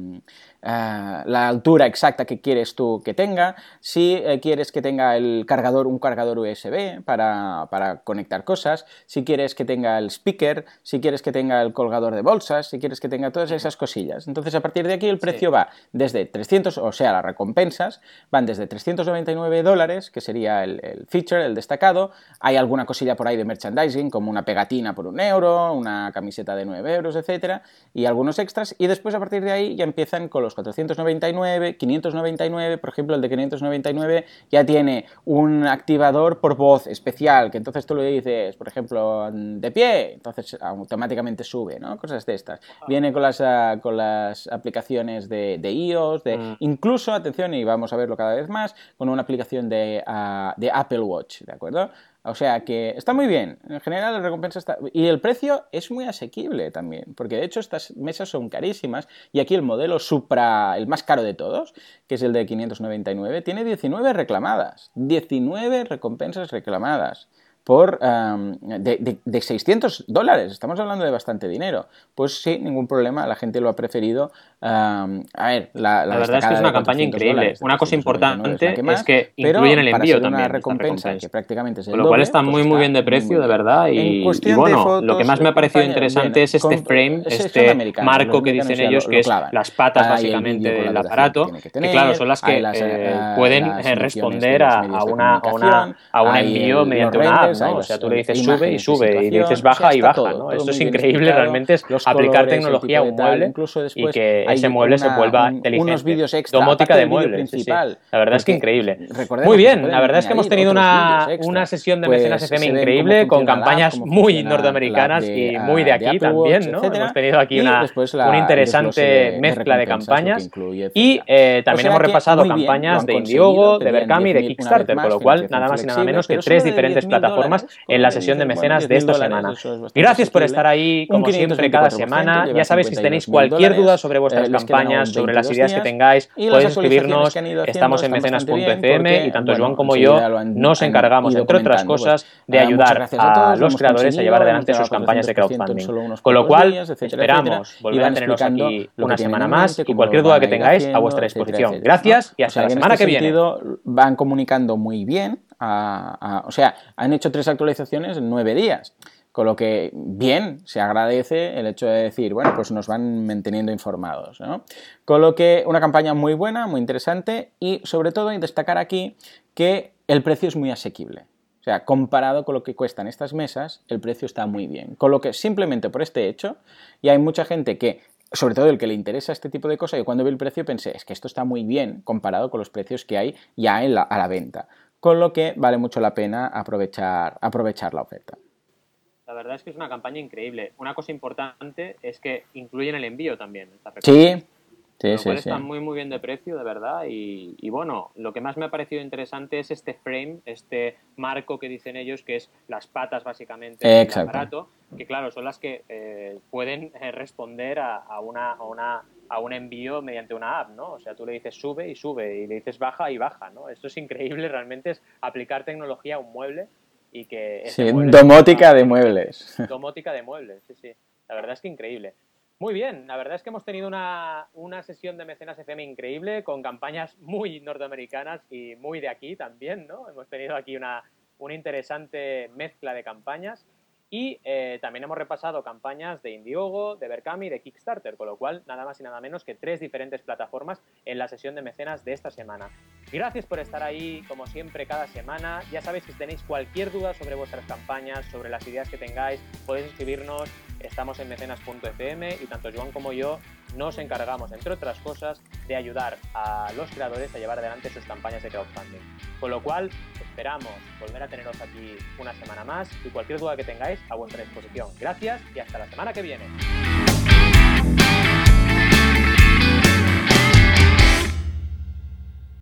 la altura exacta que quieres tú que tenga, si eh, quieres que tenga el cargador, un cargador USB para, conectar cosas, si quieres que tenga el speaker, si quieres que tenga el colgador de bolsas, si quieres que tenga todas esas cosillas. Entonces a partir de aquí el precio va desde 300, o sea, las recompensas van desde 399 dólares, que sería el, el feature, el destacado, hay alguna cosilla por ahí de merchandising, como una pegatina por un euro, una camiseta de 9 euros, etcétera, y algunos extras, y después a partir de ahí ya empiezan con los 499, 599, por ejemplo, el de 599 ya tiene un activador por voz especial, que entonces tú le dices, por ejemplo, de pie, entonces automáticamente sube, ¿no? Cosas de estas. Viene con las, ah, con las aplicaciones de, iOS, de, mm. incluso, atención, y vamos a verlo cada vez más, con una aplicación de, ah, de Apple Watch, ¿de acuerdo? O sea que está muy bien. En general la recompensa está... Y el precio es muy asequible también, porque de hecho estas mesas son carísimas y aquí el modelo Supra, el más caro de todos, que es el de 599, tiene 19 reclamadas. 19 recompensas reclamadas por de, de, 600 dólares, estamos hablando de bastante dinero. Pues sí, ningún problema, la gente lo ha preferido. a ver, la, la, verdad es que es una campaña increíble. una cosa importante es, que, incluyen el envío también. Una recompensa, que prácticamente es el Con lo cual está pues muy muy bien de precio, de verdad. Y, bueno, lo que más me ha parecido interesante es este frame, este marco que dicen ellos, que es las patas básicamente del aparato, que, claro, son las que eh, pueden responder a, una, a, una, a un envío mediante una app igual, ¿no? O sea, tú le dices sube y sube, y le dices baja y baja, ¿no? Esto es increíble, realmente es aplicar tecnología a un mueble y que ese mueble se vuelva inteligente. Unos vídeos extra, domótica de muebles, principal, La verdad es que increíble. Muy bien, la verdad es que hemos tenido una, una sesión de mecenas pues FM increíble con campañas muy norteamericanas y muy de aquí también, ¿no? Hemos tenido aquí una, una interesante mezcla de campañas y eh, también hemos repasado campañas de Indiegogo, de Berkami y de Kickstarter, con lo cual nada más y nada menos que tres diferentes plataformas en la sesión de mecenas de esta semana. Gracias por estar ahí, como siempre, cada semana. Ya sabéis que si tenéis cualquier duda sobre vuestras campañas, sobre las ideas que tengáis, podéis escribirnos. Estamos en mecenas.fm y tanto Joan como yo nos encargamos, entre otras cosas, de ayudar a los creadores a llevar adelante sus campañas de crowdfunding. Con lo cual, esperamos volver a teneros aquí una semana más y cualquier duda que tengáis a vuestra disposición. Gracias y hasta la semana que viene. Van comunicando muy bien, o sea, han hecho tres actualizaciones en nueve días. Con lo que, bien, se agradece el hecho de decir, bueno, pues nos van manteniendo informados. ¿no? Con lo que, una campaña muy buena, muy interesante y, sobre todo, destacar aquí que el precio es muy asequible. O sea, comparado con lo que cuestan estas mesas, el precio está muy bien. Con lo que, simplemente por este hecho, y hay mucha gente que sobre todo el que le interesa este tipo de cosas, y cuando vi el precio pensé, es que esto está muy bien comparado con los precios que hay ya a la venta. Con lo que vale mucho la pena aprovechar, aprovechar la oferta. La verdad es que es una campaña increíble. Una cosa importante es que incluyen el envío también. sí, sí, sí, Están muy, muy bien de precio, de verdad. Y, bueno, lo que más me ha parecido interesante es este frame, este marco que dicen ellos, que es las patas básicamente del aparato, que claro, son las que eh, pueden eh, responder a, una, a, una, a un envío mediante una app, ¿no? O sea, tú le dices sube y sube, y le dices baja y baja, ¿no? Esto es increíble, realmente es aplicar tecnología a un mueble y que... Sí, domótica de *laughs* muebles. Domótica de muebles, sí, sí. La verdad es que increíble. Muy bien, la verdad es que hemos tenido una, sesión de Mecenas FM increíble con campañas muy norteamericanas y muy de aquí también, ¿no? Hemos tenido aquí una, una interesante mezcla de campañas y eh, también hemos repasado campañas de Indiegogo, de Berkami y de Kickstarter, con lo cual nada más y nada menos que tres diferentes plataformas en la sesión de mecenas de esta semana. Gracias por estar ahí, como siempre, cada semana. Ya sabéis que si tenéis cualquier duda sobre vuestras campañas, sobre las ideas que tengáis, podéis escribirnos. Estamos en mecenas.fm y tanto Joan como yo nos encargamos, entre otras cosas, de ayudar a los creadores a llevar adelante sus campañas de crowdfunding. Con lo cual, esperamos volver a teneros aquí una semana más y cualquier duda que tengáis a vuestra disposición. Gracias y hasta la semana que viene.